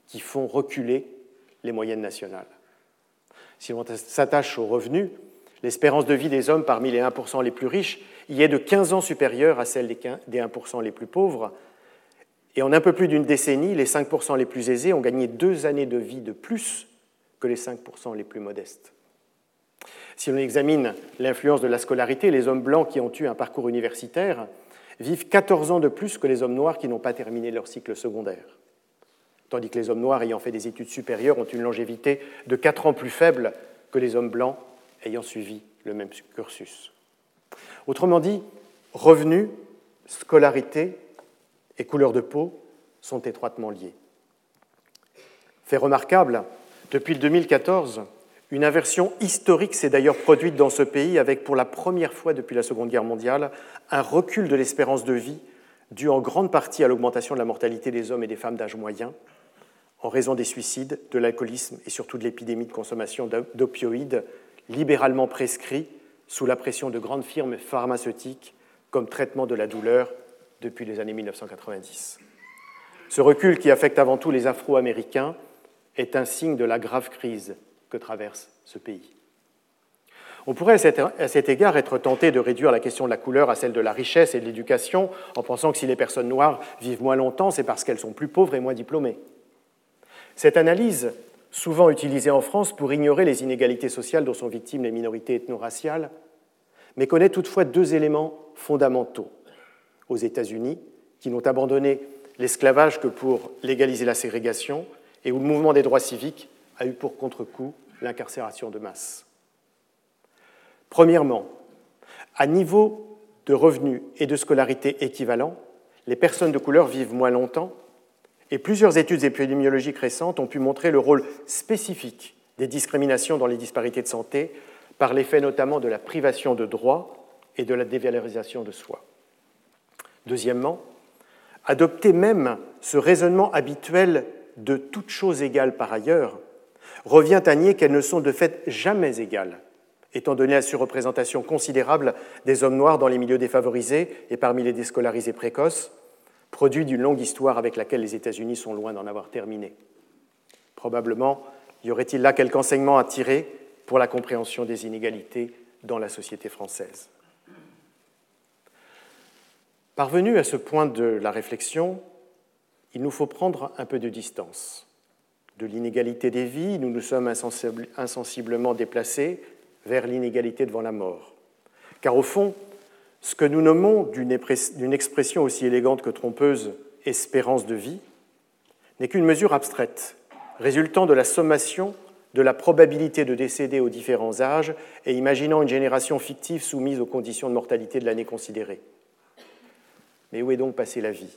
qui font reculer les moyennes nationales. Si on s'attache aux revenus, l'espérance de vie des hommes parmi les 1% les plus riches y est de 15 ans supérieure à celle des 1% les plus pauvres. Et en un peu plus d'une décennie, les 5% les plus aisés ont gagné deux années de vie de plus que les 5% les plus modestes. Si l'on examine l'influence de la scolarité, les hommes blancs qui ont eu un parcours universitaire vivent 14 ans de plus que les hommes noirs qui n'ont pas terminé leur cycle secondaire. Tandis que les hommes noirs ayant fait des études supérieures ont une longévité de 4 ans plus faible que les hommes blancs ayant suivi le même cursus. Autrement dit, revenus, scolarité et couleur de peau sont étroitement liés. Fait remarquable, depuis le 2014, une inversion historique s'est d'ailleurs produite dans ce pays avec, pour la première fois depuis la Seconde Guerre mondiale, un recul de l'espérance de vie dû en grande partie à l'augmentation de la mortalité des hommes et des femmes d'âge moyen, en raison des suicides, de l'alcoolisme et surtout de l'épidémie de consommation d'opioïdes libéralement prescrits sous la pression de grandes firmes pharmaceutiques comme traitement de la douleur depuis les années 1990. Ce recul qui affecte avant tout les Afro-Américains est un signe de la grave crise que traverse ce pays. On pourrait à cet égard être tenté de réduire la question de la couleur à celle de la richesse et de l'éducation en pensant que si les personnes noires vivent moins longtemps, c'est parce qu'elles sont plus pauvres et moins diplômées. Cette analyse, souvent utilisée en France pour ignorer les inégalités sociales dont sont victimes les minorités ethno-raciales, mais connaît toutefois deux éléments fondamentaux. Aux États-Unis, qui n'ont abandonné l'esclavage que pour légaliser la ségrégation, et où le mouvement des droits civiques a eu pour contre-coup l'incarcération de masse. Premièrement, à niveau de revenus et de scolarité équivalents, les personnes de couleur vivent moins longtemps et plusieurs études épidémiologiques récentes ont pu montrer le rôle spécifique des discriminations dans les disparités de santé par l'effet notamment de la privation de droits et de la dévalorisation de soi. Deuxièmement, adopter même ce raisonnement habituel de toutes choses égales par ailleurs revient à nier qu'elles ne sont de fait jamais égales, étant donné la surreprésentation considérable des hommes noirs dans les milieux défavorisés et parmi les déscolarisés précoces, produit d'une longue histoire avec laquelle les États-Unis sont loin d'en avoir terminé. Probablement y aurait-il là quelque enseignement à tirer pour la compréhension des inégalités dans la société française? Parvenu à ce point de la réflexion, il nous faut prendre un peu de distance. De l'inégalité des vies, nous nous sommes insensiblement déplacés vers l'inégalité devant la mort. Car au fond, ce que nous nommons d'une expression aussi élégante que trompeuse espérance de vie n'est qu'une mesure abstraite, résultant de la sommation de la probabilité de décéder aux différents âges et imaginant une génération fictive soumise aux conditions de mortalité de l'année considérée. Mais où est donc passée la vie?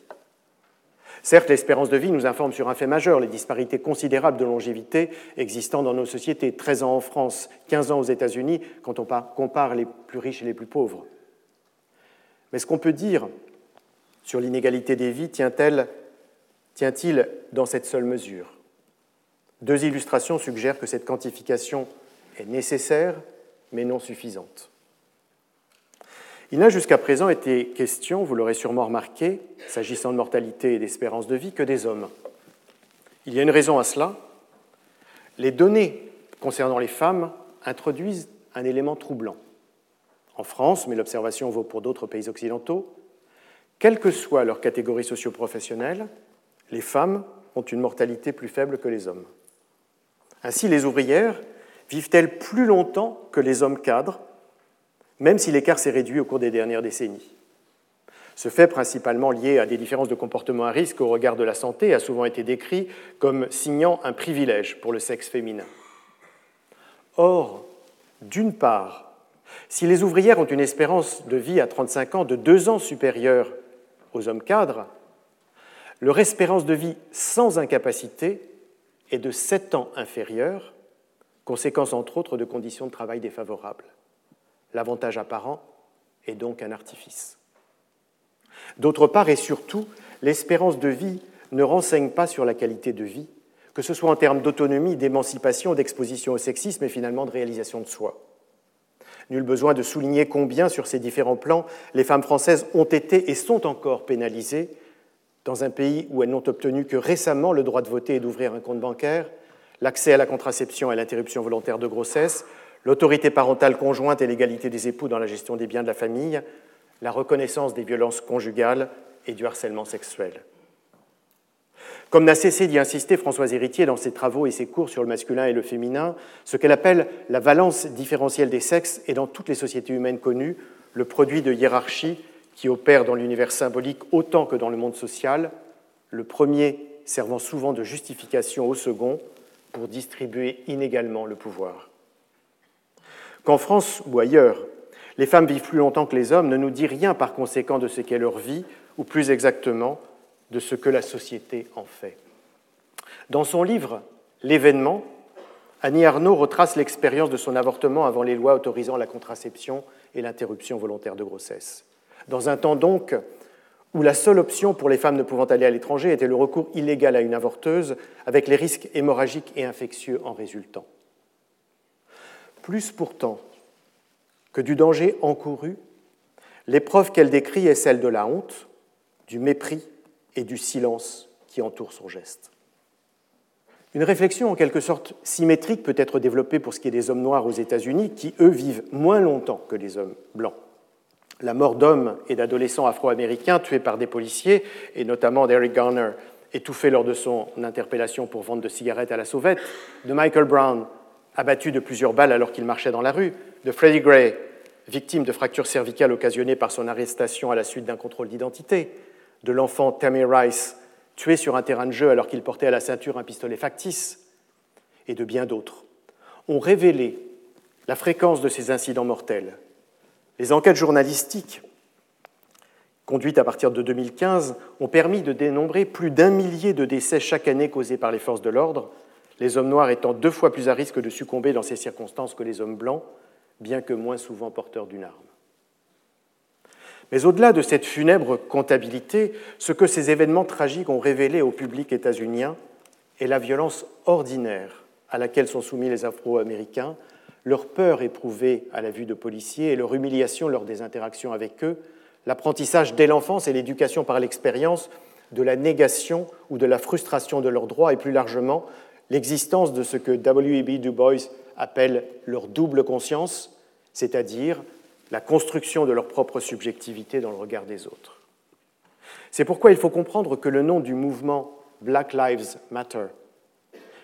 Certes, l'espérance de vie nous informe sur un fait majeur, les disparités considérables de longévité existant dans nos sociétés, 13 ans en France, 15 ans aux États-Unis, quand on compare les plus riches et les plus pauvres. Mais ce qu'on peut dire sur l'inégalité des vies tient-il dans cette seule mesure? Deux illustrations suggèrent que cette quantification est nécessaire, mais non suffisante. Il n'a jusqu'à présent été question, vous l'aurez sûrement remarqué, s'agissant de mortalité et d'espérance de vie, que des hommes. Il y a une raison à cela. Les données concernant les femmes introduisent un élément troublant. En France, mais l'observation vaut pour d'autres pays occidentaux, quelle que soit leur catégorie socio-professionnelle, les femmes ont une mortalité plus faible que les hommes. Ainsi, les ouvrières vivent-elles plus longtemps que les hommes cadres même si l'écart s'est réduit au cours des dernières décennies? Ce fait, principalement lié à des différences de comportement à risque au regard de la santé, a souvent été décrit comme signant un privilège pour le sexe féminin. Or, d'une part, si les ouvrières ont une espérance de vie à 35 ans de deux ans supérieure aux hommes cadres, leur espérance de vie sans incapacité est de 7 ans inférieure, conséquence entre autres de conditions de travail défavorables. L'avantage apparent est donc un artifice. D'autre part et surtout, l'espérance de vie ne renseigne pas sur la qualité de vie, que ce soit en termes d'autonomie, d'émancipation, d'exposition au sexisme et finalement de réalisation de soi. Nul besoin de souligner combien, sur ces différents plans, les femmes françaises ont été et sont encore pénalisées dans un pays où elles n'ont obtenu que récemment le droit de voter et d'ouvrir un compte bancaire, l'accès à la contraception et à l'interruption volontaire de grossesse, l'autorité parentale conjointe et l'égalité des époux dans la gestion des biens de la famille, la reconnaissance des violences conjugales et du harcèlement sexuel. Comme n'a cessé d'y insister Françoise Héritier dans ses travaux et ses cours sur le masculin et le féminin, ce qu'elle appelle la valence différentielle des sexes est dans toutes les sociétés humaines connues le produit de hiérarchies qui opèrent dans l'univers symbolique autant que dans le monde social, le premier servant souvent de justification au second pour distribuer inégalement le pouvoir. Qu'en France ou ailleurs, les femmes vivent plus longtemps que les hommes ne nous dit rien par conséquent de ce qu'est leur vie, ou plus exactement de ce que la société en fait. Dans son livre L'événement, Annie Arnaud retrace l'expérience de son avortement avant les lois autorisant la contraception et l'interruption volontaire de grossesse. Dans un temps donc où la seule option pour les femmes ne pouvant aller à l'étranger était le recours illégal à une avorteuse, avec les risques hémorragiques et infectieux en résultant. Plus pourtant que du danger encouru, l'épreuve qu'elle décrit est celle de la honte, du mépris et du silence qui entourent son geste. Une réflexion en quelque sorte symétrique peut être développée pour ce qui est des hommes noirs aux États-Unis, qui, eux, vivent moins longtemps que les hommes blancs. La mort d'hommes et d'adolescents afro-américains tués par des policiers, et notamment d'Eric Garner étouffé lors de son interpellation pour vente de cigarettes à la sauvette, de Michael Brown, abattu de plusieurs balles alors qu'il marchait dans la rue, de Freddie Gray, victime de fractures cervicales occasionnées par son arrestation à la suite d'un contrôle d'identité, de l'enfant Tammy Rice, tué sur un terrain de jeu alors qu'il portait à la ceinture un pistolet factice, et de bien d'autres, ont révélé la fréquence de ces incidents mortels. Les enquêtes journalistiques conduites à partir de 2015 ont permis de dénombrer plus d'un millier de décès chaque année causés par les forces de l'ordre, les hommes noirs étant deux fois plus à risque de succomber dans ces circonstances que les hommes blancs, bien que moins souvent porteurs d'une arme. Mais au-delà de cette funèbre comptabilité, ce que ces événements tragiques ont révélé au public états-unien est la violence ordinaire à laquelle sont soumis les Afro-Américains, leur peur éprouvée à la vue de policiers et leur humiliation lors des interactions avec eux, l'apprentissage dès l'enfance et l'éducation par l'expérience de la négation ou de la frustration de leurs droits et plus largement l'existence de ce que W.E.B. Du Bois appelle leur double conscience, c'est-à-dire la construction de leur propre subjectivité dans le regard des autres. C'est pourquoi il faut comprendre que le nom du mouvement Black Lives Matter,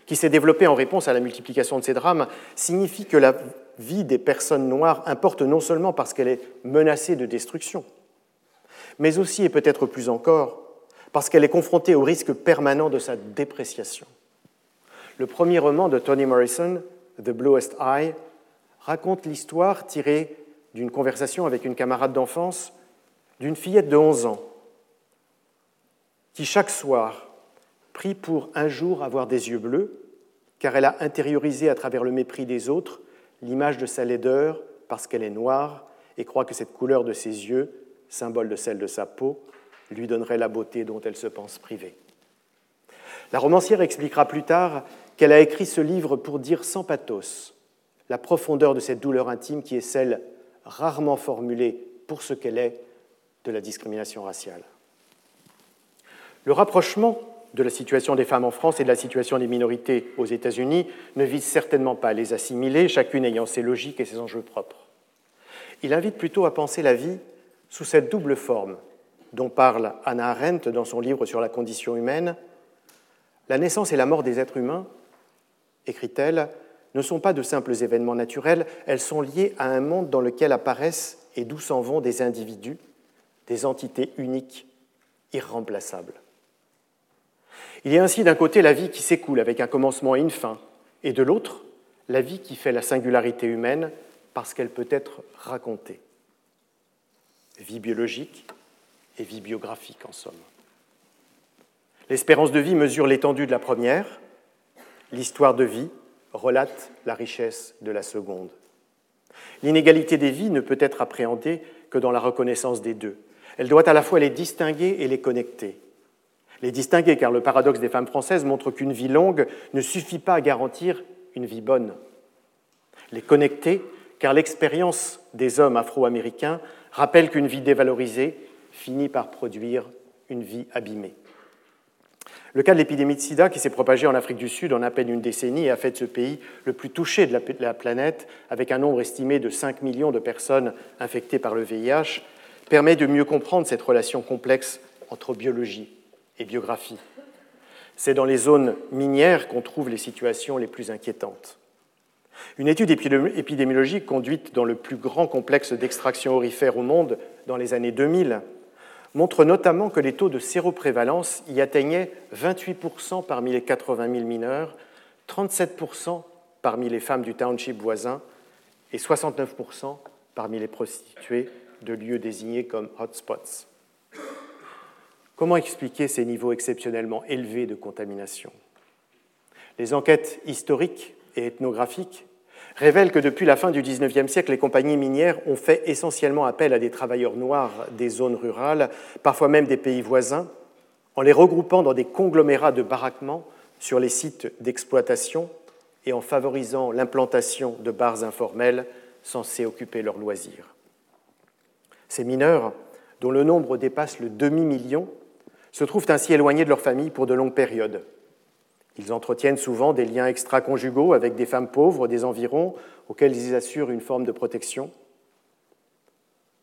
qui s'est développé en réponse à la multiplication de ces drames, signifie que la vie des personnes noires importe non seulement parce qu'elle est menacée de destruction, mais aussi et peut-être plus encore parce qu'elle est confrontée au risque permanent de sa dépréciation. Le premier roman de Toni Morrison, The Bluest Eye, raconte l'histoire tirée d'une conversation avec une camarade d'enfance d'une fillette de 11 ans qui chaque soir prie pour un jour avoir des yeux bleus, car elle a intériorisé à travers le mépris des autres l'image de sa laideur parce qu'elle est noire et croit que cette couleur de ses yeux, symbole de celle de sa peau, lui donnerait la beauté dont elle se pense privée. La romancière expliquera plus tard qu'elle a écrit ce livre pour dire sans pathos la profondeur de cette douleur intime qui est celle rarement formulée pour ce qu'elle est de la discrimination raciale. Le rapprochement de la situation des femmes en France et de la situation des minorités aux États-Unis ne vise certainement pas à les assimiler, chacune ayant ses logiques et ses enjeux propres. Il invite plutôt à penser la vie sous cette double forme dont parle Anna Arendt dans son livre sur la condition humaine. La naissance et la mort des êtres humains, écrit-elle, ne sont pas de simples événements naturels, elles sont liées à un monde dans lequel apparaissent et d'où s'en vont des individus, des entités uniques, irremplaçables. Il y a ainsi d'un côté la vie qui s'écoule avec un commencement et une fin, et de l'autre, la vie qui fait la singularité humaine parce qu'elle peut être racontée. Vie biologique et vie biographique en somme. L'espérance de vie mesure l'étendue de la première, l'histoire de vie relate la richesse de la seconde. L'inégalité des vies ne peut être appréhendée que dans la reconnaissance des deux. Elle doit à la fois les distinguer et les connecter. Les distinguer car le paradoxe des femmes françaises montre qu'une vie longue ne suffit pas à garantir une vie bonne. Les connecter car l'expérience des hommes afro-américains rappelle qu'une vie dévalorisée finit par produire une vie abîmée. Le cas de l'épidémie de sida qui s'est propagée en Afrique du Sud en à peine une décennie et a fait de ce pays le plus touché de la planète, avec un nombre estimé de 5 millions de personnes infectées par le VIH, permet de mieux comprendre cette relation complexe entre biologie et biographie. C'est dans les zones minières qu'on trouve les situations les plus inquiétantes. Une étude épidémiologique conduite dans le plus grand complexe d'extraction aurifère au monde dans les années 2000 montre notamment que les taux de séroprévalence y atteignaient 28% parmi les 80 000 mineurs, 37% parmi les femmes du township voisin et 69% parmi les prostituées de lieux désignés comme hotspots. Comment expliquer ces niveaux exceptionnellement élevés de contamination? Les enquêtes historiques et ethnographiques révèle que depuis la fin du XIXe siècle, les compagnies minières ont fait essentiellement appel à des travailleurs noirs des zones rurales, parfois même des pays voisins, en les regroupant dans des conglomérats de baraquements sur les sites d'exploitation et en favorisant l'implantation de bars informels censés occuper leurs loisirs. Ces mineurs, dont le nombre dépasse le demi-million, se trouvent ainsi éloignés de leur famille pour de longues périodes, ils entretiennent souvent des liens extra-conjugaux avec des femmes pauvres des environs auxquelles ils assurent une forme de protection,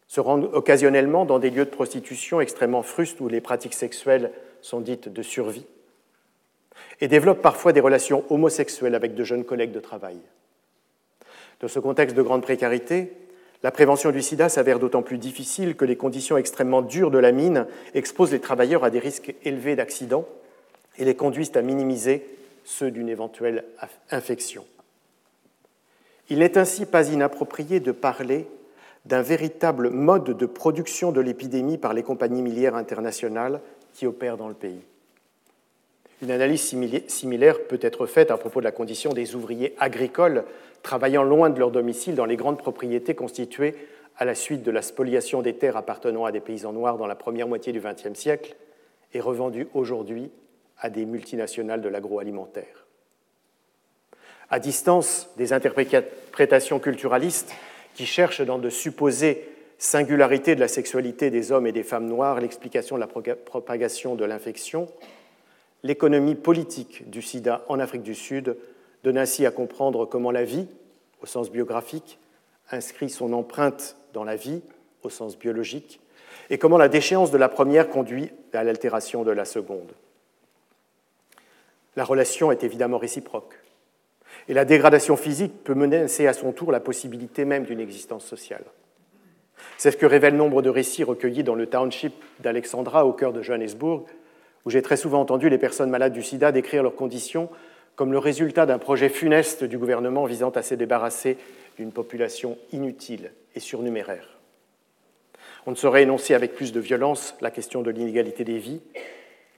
se rendent occasionnellement dans des lieux de prostitution extrêmement frustes où les pratiques sexuelles sont dites de survie, et développe parfois des relations homosexuelles avec de jeunes collègues de travail. Dans ce contexte de grande précarité, la prévention du sida s'avère d'autant plus difficile que les conditions extrêmement dures de la mine exposent les travailleurs à des risques élevés d'accidents et les conduisent à minimiser ceux d'une éventuelle infection. Il n'est ainsi pas inapproprié de parler d'un véritable mode de production de l'épidémie par les compagnies millières internationales qui opèrent dans le pays. Une analyse similaire peut être faite à propos de la condition des ouvriers agricoles travaillant loin de leur domicile dans les grandes propriétés constituées à la suite de la spoliation des terres appartenant à des paysans noirs dans la première moitié du XXe siècle et revendues aujourd'hui à des multinationales de l'agroalimentaire. À distance des interprétations culturalistes qui cherchent dans de supposées singularités de la sexualité des hommes et des femmes noires l'explication de la propagation de l'infection, l'économie politique du sida en Afrique du Sud donne ainsi à comprendre comment la vie, au sens biographique, inscrit son empreinte dans la vie, au sens biologique, et comment la déchéance de la première conduit à l'altération de la seconde. La relation est évidemment réciproque, et la dégradation physique peut menacer à son tour la possibilité même d'une existence sociale. C'est ce que révèlent nombre de récits recueillis dans le township d'Alexandra, au cœur de Johannesburg, où j'ai très souvent entendu les personnes malades du sida décrire leurs conditions comme le résultat d'un projet funeste du gouvernement visant à se débarrasser d'une population inutile et surnuméraire. On ne saurait énoncer avec plus de violence la question de l'inégalité des vies.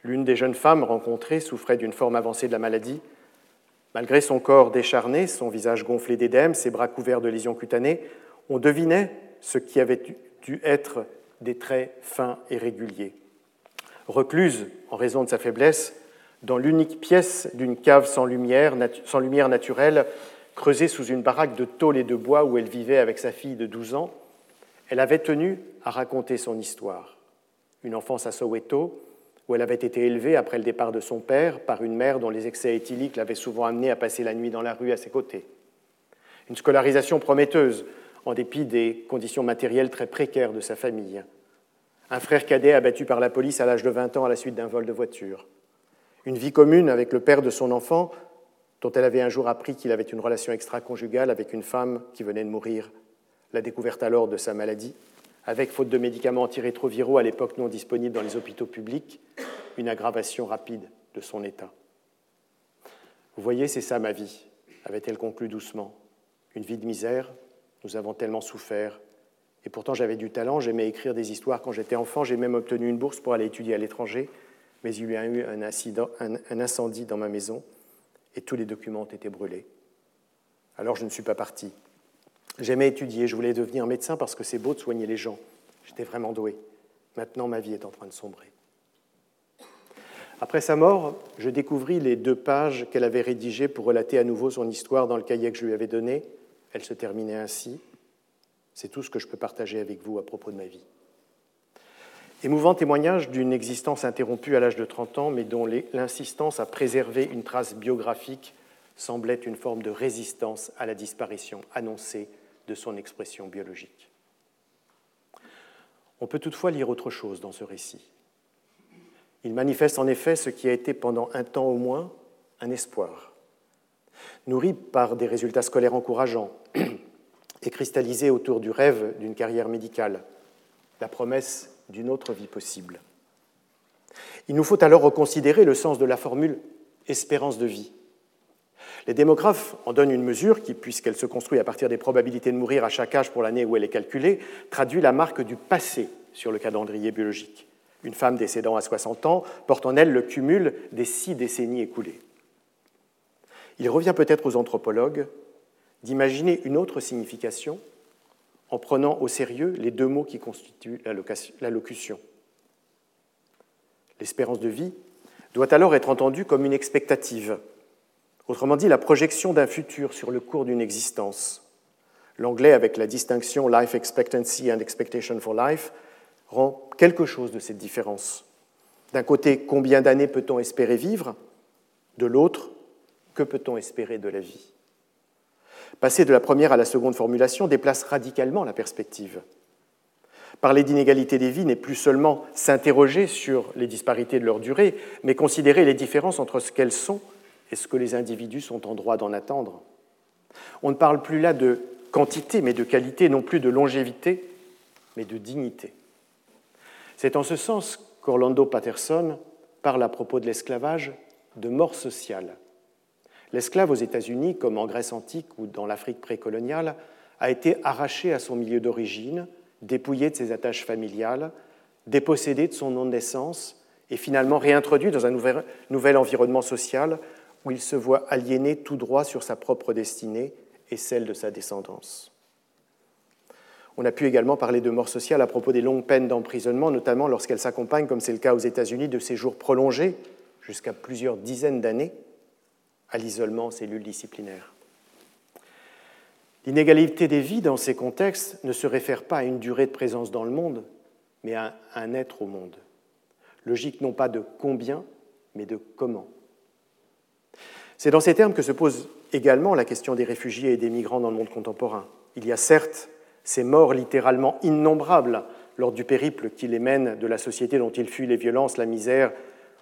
L'une des jeunes femmes rencontrées souffrait d'une forme avancée de la maladie. Malgré son corps décharné, son visage gonflé d'édème, ses bras couverts de lésions cutanées, on devinait ce qui avait dû être des traits fins et réguliers recluse en raison de sa faiblesse dans l'unique pièce d'une cave sans lumière, sans lumière naturelle, creusée sous une baraque de tôle et de bois où elle vivait avec sa fille de 12 ans, elle avait tenu à raconter son histoire. Une enfance à Soweto, où elle avait été élevée après le départ de son père par une mère dont les excès éthyliques l'avaient souvent amenée à passer la nuit dans la rue à ses côtés. Une scolarisation prometteuse, en dépit des conditions matérielles très précaires de sa famille. Un frère cadet abattu par la police à l'âge de 20 ans à la suite d'un vol de voiture, une vie commune avec le père de son enfant, dont elle avait un jour appris qu'il avait une relation extra-conjugale avec une femme qui venait de mourir, la découverte alors de sa maladie, avec, faute de médicaments antirétroviraux à l'époque non disponibles dans les hôpitaux publics, une aggravation rapide de son état. Vous voyez, c'est ça ma vie, avait-elle conclu doucement. Une vie de misère, nous avons tellement souffert, et pourtant, j'avais du talent, j'aimais écrire des histoires quand j'étais enfant, j'ai même obtenu une bourse pour aller étudier à l'étranger, mais il y a eu un, un, incendie dans ma maison et tous les documents ont été brûlés. Alors je ne suis pas parti. J'aimais étudier, je voulais devenir médecin parce que c'est beau de soigner les gens. J'étais vraiment doué. Maintenant, ma vie est en train de sombrer. Après sa mort, je découvris les deux pages qu'elle avait rédigées pour relater à nouveau son histoire dans le cahier que je lui avais donné. Elle se terminait ainsi. C'est tout ce que je peux partager avec vous à propos de ma vie. Émouvant témoignage d'une existence interrompue à l'âge de 30 ans, mais dont l'insistance à préserver une trace biographique semblait une forme de résistance à la disparition annoncée de son expression biologique. On peut toutefois lire autre chose dans ce récit. Il manifeste en effet ce qui a été pendant un temps au moins un espoir. Nourri par des résultats scolaires encourageants, et cristallisé autour du rêve d'une carrière médicale, la promesse d'une autre vie possible. Il nous faut alors reconsidérer le sens de la formule espérance de vie. Les démographes en donnent une mesure qui, puisqu'elle se construit à partir des probabilités de mourir à chaque âge pour l'année où elle est calculée, traduit la marque du passé sur le calendrier biologique. Une femme décédant à 60 ans porte en elle le cumul des six décennies écoulées. Il revient peut-être aux anthropologues d'imaginer une autre signification en prenant au sérieux les deux mots qui constituent la locution. L'espérance de vie doit alors être entendue comme une expectative, autrement dit la projection d'un futur sur le cours d'une existence. L'anglais, avec la distinction life expectancy and expectation for life, rend quelque chose de cette différence. D'un côté, combien d'années peut-on espérer vivre? De l'autre, que peut-on espérer de la vie? Passer de la première à la seconde formulation déplace radicalement la perspective. parler d'inégalité des vies n'est plus seulement s'interroger sur les disparités de leur durée, mais considérer les différences entre ce qu'elles sont et ce que les individus sont en droit d'en attendre. On ne parle plus là de quantité, mais de qualité, non plus de longévité, mais de dignité. C'est en ce sens qu'Orlando Patterson parle à propos de l'esclavage de mort sociale. L'esclave aux États-Unis, comme en Grèce antique ou dans l'Afrique précoloniale, a été arraché à son milieu d'origine, dépouillé de ses attaches familiales, dépossédé de son nom de naissance et finalement réintroduit dans un nouvel, nouvel environnement social où il se voit aliéné tout droit sur sa propre destinée et celle de sa descendance. On a pu également parler de mort sociale à propos des longues peines d'emprisonnement, notamment lorsqu'elles s'accompagnent, comme c'est le cas aux États-Unis, de séjours prolongés jusqu'à plusieurs dizaines d'années à l'isolement en cellule disciplinaire. L'inégalité des vies dans ces contextes ne se réfère pas à une durée de présence dans le monde, mais à un être au monde. Logique non pas de combien, mais de comment. C'est dans ces termes que se pose également la question des réfugiés et des migrants dans le monde contemporain. Il y a certes ces morts littéralement innombrables lors du périple qui les mène de la société dont ils fuient les violences, la misère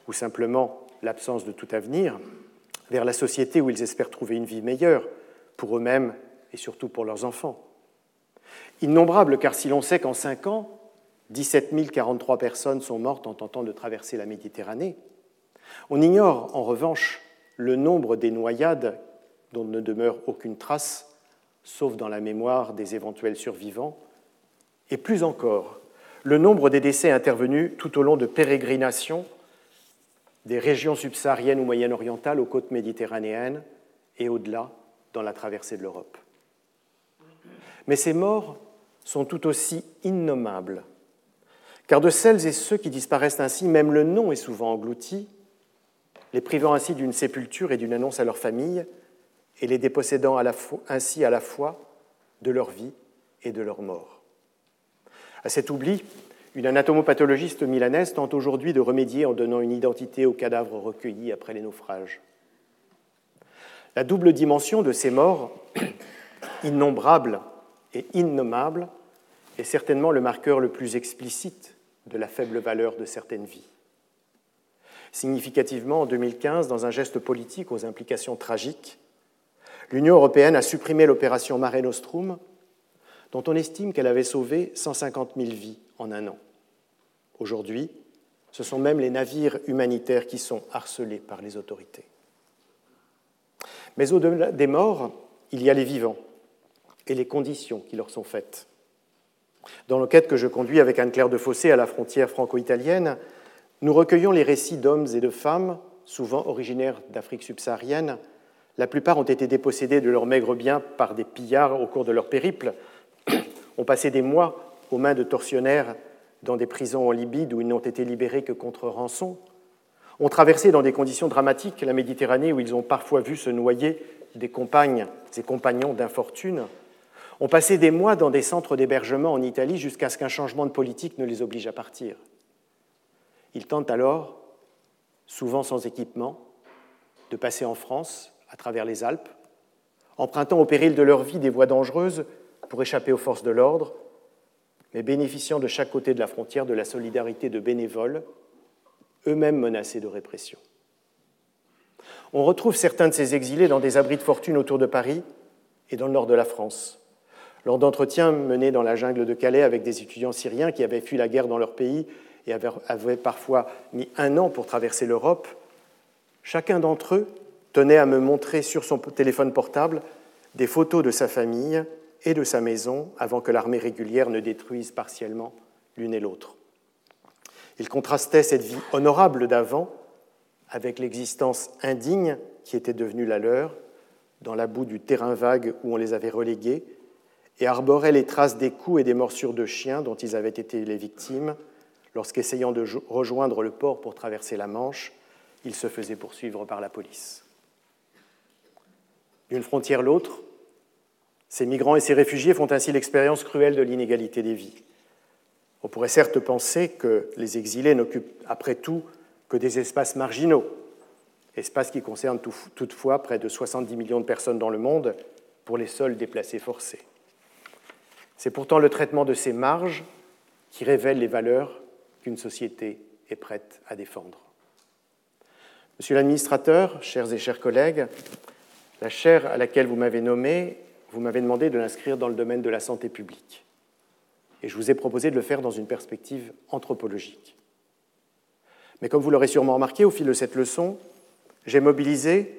ou simplement l'absence de tout avenir, vers la société où ils espèrent trouver une vie meilleure pour eux-mêmes et surtout pour leurs enfants. Innombrables car si l'on sait qu'en cinq ans, 17 043 personnes sont mortes en tentant de traverser la Méditerranée, on ignore en revanche le nombre des noyades dont ne demeure aucune trace sauf dans la mémoire des éventuels survivants, et plus encore, le nombre des décès intervenus tout au long de pérégrinations des régions subsahariennes ou moyen-orientales aux côtes méditerranéennes et au-delà dans la traversée de l'Europe. Mais ces morts sont tout aussi innommables, car de celles et ceux qui disparaissent ainsi, même le nom est souvent englouti, les privant ainsi d'une sépulture et d'une annonce à leur famille, et les dépossédant ainsi à la fois de leur vie et de leur mort. À cet oubli, une anatomopathologiste milanaise tente aujourd'hui de remédier en donnant une identité aux cadavres recueillis après les naufrages. La double dimension de ces morts, (clears throat) innombrables et innommables, est certainement le marqueur le plus explicite de la faible valeur de certaines vies. Significativement, en 2015, dans un geste politique aux implications tragiques, l'Union européenne a supprimé l'opération Mare Nostrum, dont on estime qu'elle avait sauvé 150 000 vies en un an. Aujourd'hui, ce sont même les navires humanitaires qui sont harcelés par les autorités. Mais au-delà des morts, il y a les vivants et les conditions qui leur sont faites. Dans l'enquête que je conduis avec Anne-Claire de Fossé à la frontière franco-italienne, nous recueillons les récits d'hommes et de femmes, souvent originaires d'Afrique subsaharienne, la plupart ont été dépossédés de leurs maigres biens par des pillards au cours de leur périple, (clears throat) ont passé des mois aux mains de tortionnaires dans des prisons en Libye d'où ils n'ont été libérés que contre rançon, ont traversé dans des conditions dramatiques la Méditerranée où ils ont parfois vu se noyer des compagnes et compagnons d'infortune, ont passé des mois dans des centres d'hébergement en Italie jusqu'à ce qu'un changement de politique ne les oblige à partir. Ils tentent alors, souvent sans équipement, de passer en France à travers les Alpes, empruntant au péril de leur vie des voies dangereuses pour échapper aux forces de l'ordre, mais bénéficiant de chaque côté de la frontière de la solidarité de bénévoles, eux-mêmes menacés de répression. On retrouve certains de ces exilés dans des abris de fortune autour de Paris et dans le nord de la France. Lors d'entretiens menés dans la jungle de Calais avec des étudiants syriens qui avaient fui la guerre dans leur pays et avaient parfois mis un an pour traverser l'Europe, chacun d'entre eux tenait à me montrer sur son téléphone portable des photos de sa famille et de sa maison avant que l'armée régulière ne détruise partiellement l'une et l'autre. Il contrastait cette vie honorable d'avant avec l'existence indigne qui était devenue la leur, dans la boue du terrain vague où on les avait relégués, et arborait les traces des coups et des morsures de chiens dont ils avaient été les victimes lorsqu'essayant de rejoindre le port pour traverser la Manche, ils se faisaient poursuivre par la police d'une frontière l'autre, ces migrants et ces réfugiés font ainsi l'expérience cruelle de l'inégalité des vies. On pourrait certes penser que les exilés n'occupent après tout que des espaces marginaux, espaces qui concernent toutefois près de 70 millions de personnes dans le monde pour les seuls déplacés forcés. C'est pourtant le traitement de ces marges qui révèle les valeurs qu'une société est prête à défendre. Monsieur l'administrateur, chers et chers collègues, la chaire à laquelle vous m'avez nommé, vous m'avez demandé de l'inscrire dans le domaine de la santé publique. Et je vous ai proposé de le faire dans une perspective anthropologique. Mais comme vous l'aurez sûrement remarqué au fil de cette leçon, j'ai mobilisé,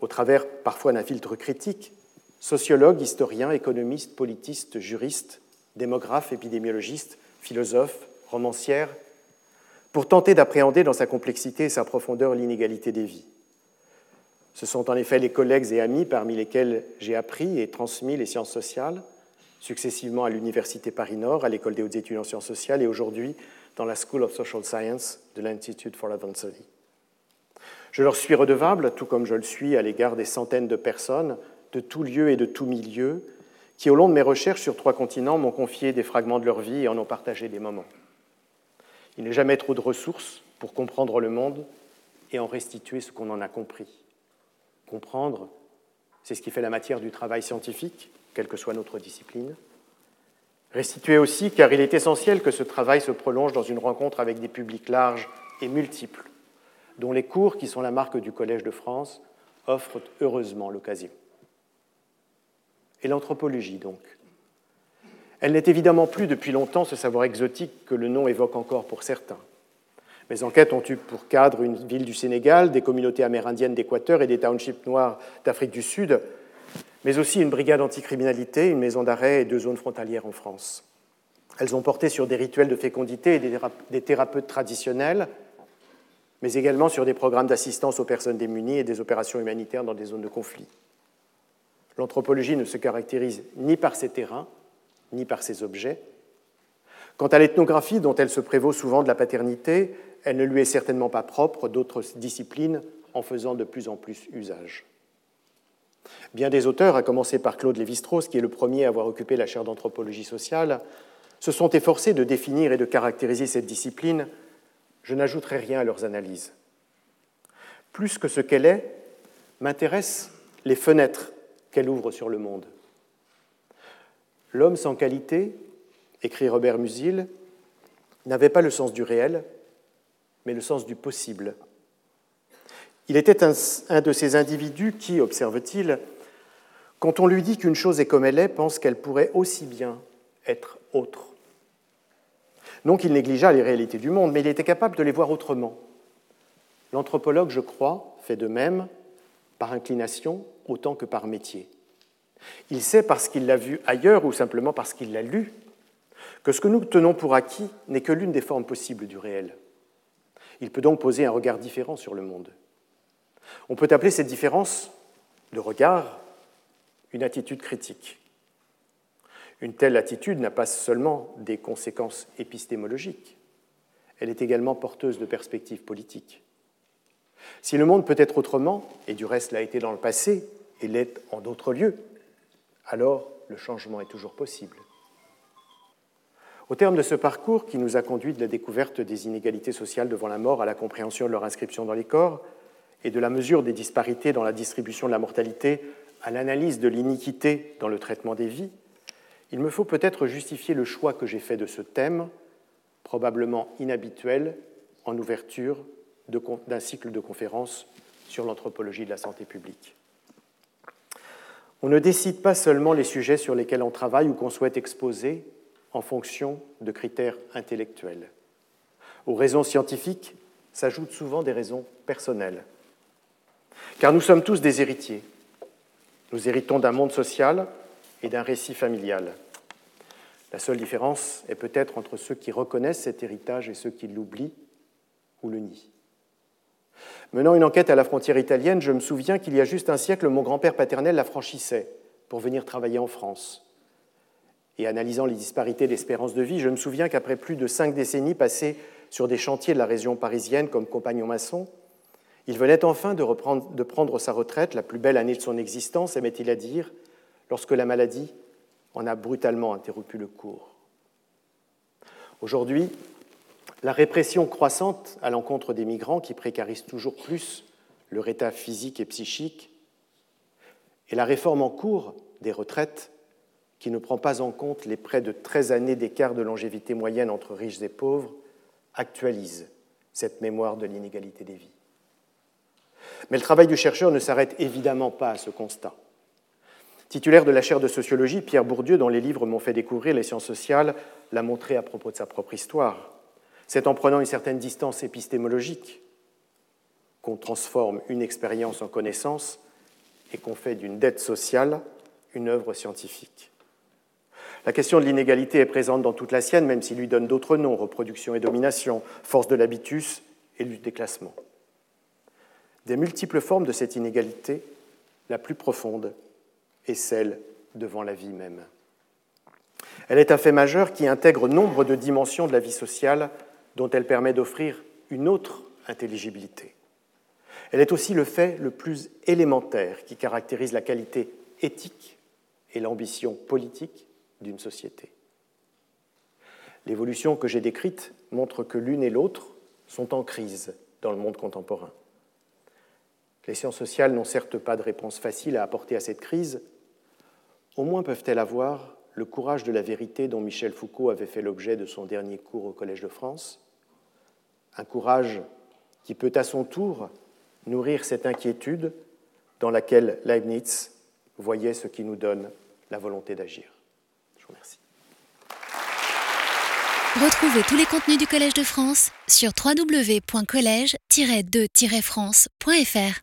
au travers parfois d'un filtre critique, sociologues, historiens, économistes, politistes, juristes, démographes, épidémiologistes, philosophes, romancières, pour tenter d'appréhender dans sa complexité et sa profondeur l'inégalité des vies. Ce sont en effet les collègues et amis parmi lesquels j'ai appris et transmis les sciences sociales, successivement à l'Université Paris-Nord, à l'École des hautes études en sciences sociales et aujourd'hui dans la School of Social Science de l'Institute for Advanced Study. Je leur suis redevable, tout comme je le suis à l'égard des centaines de personnes de tout lieu et de tout milieu qui, au long de mes recherches sur trois continents, m'ont confié des fragments de leur vie et en ont partagé des moments. Il n'est jamais trop de ressources pour comprendre le monde et en restituer ce qu'on en a compris. Comprendre, c'est ce qui fait la matière du travail scientifique, quelle que soit notre discipline. Restituer aussi, car il est essentiel que ce travail se prolonge dans une rencontre avec des publics larges et multiples, dont les cours, qui sont la marque du Collège de France, offrent heureusement l'occasion. Et l'anthropologie, donc Elle n'est évidemment plus depuis longtemps ce savoir exotique que le nom évoque encore pour certains. Mes enquêtes ont eu pour cadre une ville du Sénégal, des communautés amérindiennes d'Équateur et des townships noirs d'Afrique du Sud, mais aussi une brigade anticriminalité, une maison d'arrêt et deux zones frontalières en France. Elles ont porté sur des rituels de fécondité et des thérapeutes traditionnels, mais également sur des programmes d'assistance aux personnes démunies et des opérations humanitaires dans des zones de conflit. L'anthropologie ne se caractérise ni par ses terrains, ni par ses objets. Quant à l'ethnographie, dont elle se prévaut souvent de la paternité, elle ne lui est certainement pas propre d'autres disciplines en faisant de plus en plus usage. Bien des auteurs, à commencer par Claude Lévi-Strauss, qui est le premier à avoir occupé la chaire d'anthropologie sociale, se sont efforcés de définir et de caractériser cette discipline. Je n'ajouterai rien à leurs analyses. Plus que ce qu'elle est, m'intéressent les fenêtres qu'elle ouvre sur le monde. L'homme sans qualité, écrit Robert Musil, n'avait pas le sens du réel, mais le sens du possible. Il était un, de ces individus qui, observe-t-il, quand on lui dit qu'une chose est comme elle est, pense qu'elle pourrait aussi bien être autre. Non qu'il négligeât les réalités du monde, mais il était capable de les voir autrement. L'anthropologue, je crois, fait de même, par inclination autant que par métier. Il sait parce qu'il l'a vu ailleurs ou simplement parce qu'il l'a lu que ce que nous tenons pour acquis n'est que l'une des formes possibles du réel. Il peut donc poser un regard différent sur le monde. On peut appeler cette différence de regard une attitude critique. Une telle attitude n'a pas seulement des conséquences épistémologiques, elle est également porteuse de perspectives politiques. Si le monde peut être autrement, et du reste l'a été dans le passé, et l'est en d'autres lieux, alors le changement est toujours possible. Au terme de ce parcours qui nous a conduit de la découverte des inégalités sociales devant la mort à la compréhension de leur inscription dans les corps, et de la mesure des disparités dans la distribution de la mortalité à l'analyse de l'iniquité dans le traitement des vies, il me faut peut-être justifier le choix que j'ai fait de ce thème, probablement inhabituel, en ouverture d'un cycle de conférences sur l'anthropologie de la santé publique. On ne décide pas seulement les sujets sur lesquels on travaille ou qu'on souhaite exposer en fonction de critères intellectuels. Aux raisons scientifiques s'ajoutent souvent des raisons personnelles. Car nous sommes tous des héritiers. Nous héritons d'un monde social et d'un récit familial. La seule différence est peut-être entre ceux qui reconnaissent cet héritage et ceux qui l'oublient ou le nient. Menant une enquête à la frontière italienne, je me souviens qu'il y a juste un siècle, mon grand-père paternel la franchissait pour venir travailler en France. Et analysant les disparités d'espérance de vie, je me souviens qu'après plus de cinq décennies passées sur des chantiers de la région parisienne comme compagnon maçon, il venait enfin de, prendre sa retraite, la plus belle année de son existence, aimait-il à dire, lorsque la maladie en a brutalement interrompu le cours. Aujourd'hui, la répression croissante à l'encontre des migrants qui précarisent toujours plus leur état physique et psychique, et la réforme en cours des retraites qui ne prend pas en compte les près de 13 années d'écart de longévité moyenne entre riches et pauvres, actualise cette mémoire de l'inégalité des vies. Mais le travail du chercheur ne s'arrête évidemment pas à ce constat. Titulaire de la chaire de sociologie, Pierre Bourdieu, dont les livres m'ont fait découvrir les sciences sociales, l'a montré à propos de sa propre histoire. C'est en prenant une certaine distance épistémologique qu'on transforme une expérience en connaissance et qu'on fait d'une dette sociale une œuvre scientifique. La question de l'inégalité est présente dans toute la sienne, même s'il lui donne d'autres noms, reproduction et domination, force de l'habitus et lutte des classements. Des multiples formes de cette inégalité, la plus profonde est celle devant la vie même. Elle est un fait majeur qui intègre nombre de dimensions de la vie sociale dont elle permet d'offrir une autre intelligibilité. Elle est aussi le fait le plus élémentaire qui caractérise la qualité éthique et l'ambition politique d'une société. L'évolution que j'ai décrite montre que l'une et l'autre sont en crise dans le monde contemporain. Les sciences sociales n'ont certes pas de réponse facile à apporter à cette crise, au moins peuvent-elles avoir le courage de la vérité dont Michel Foucault avait fait l'objet de son dernier cours au Collège de France, un courage qui peut à son tour nourrir cette inquiétude dans laquelle Leibniz voyait ce qui nous donne la volonté d'agir. Je vous remercie. Retrouvez tous les contenus du Collège de France sur www.colège-2-france.fr.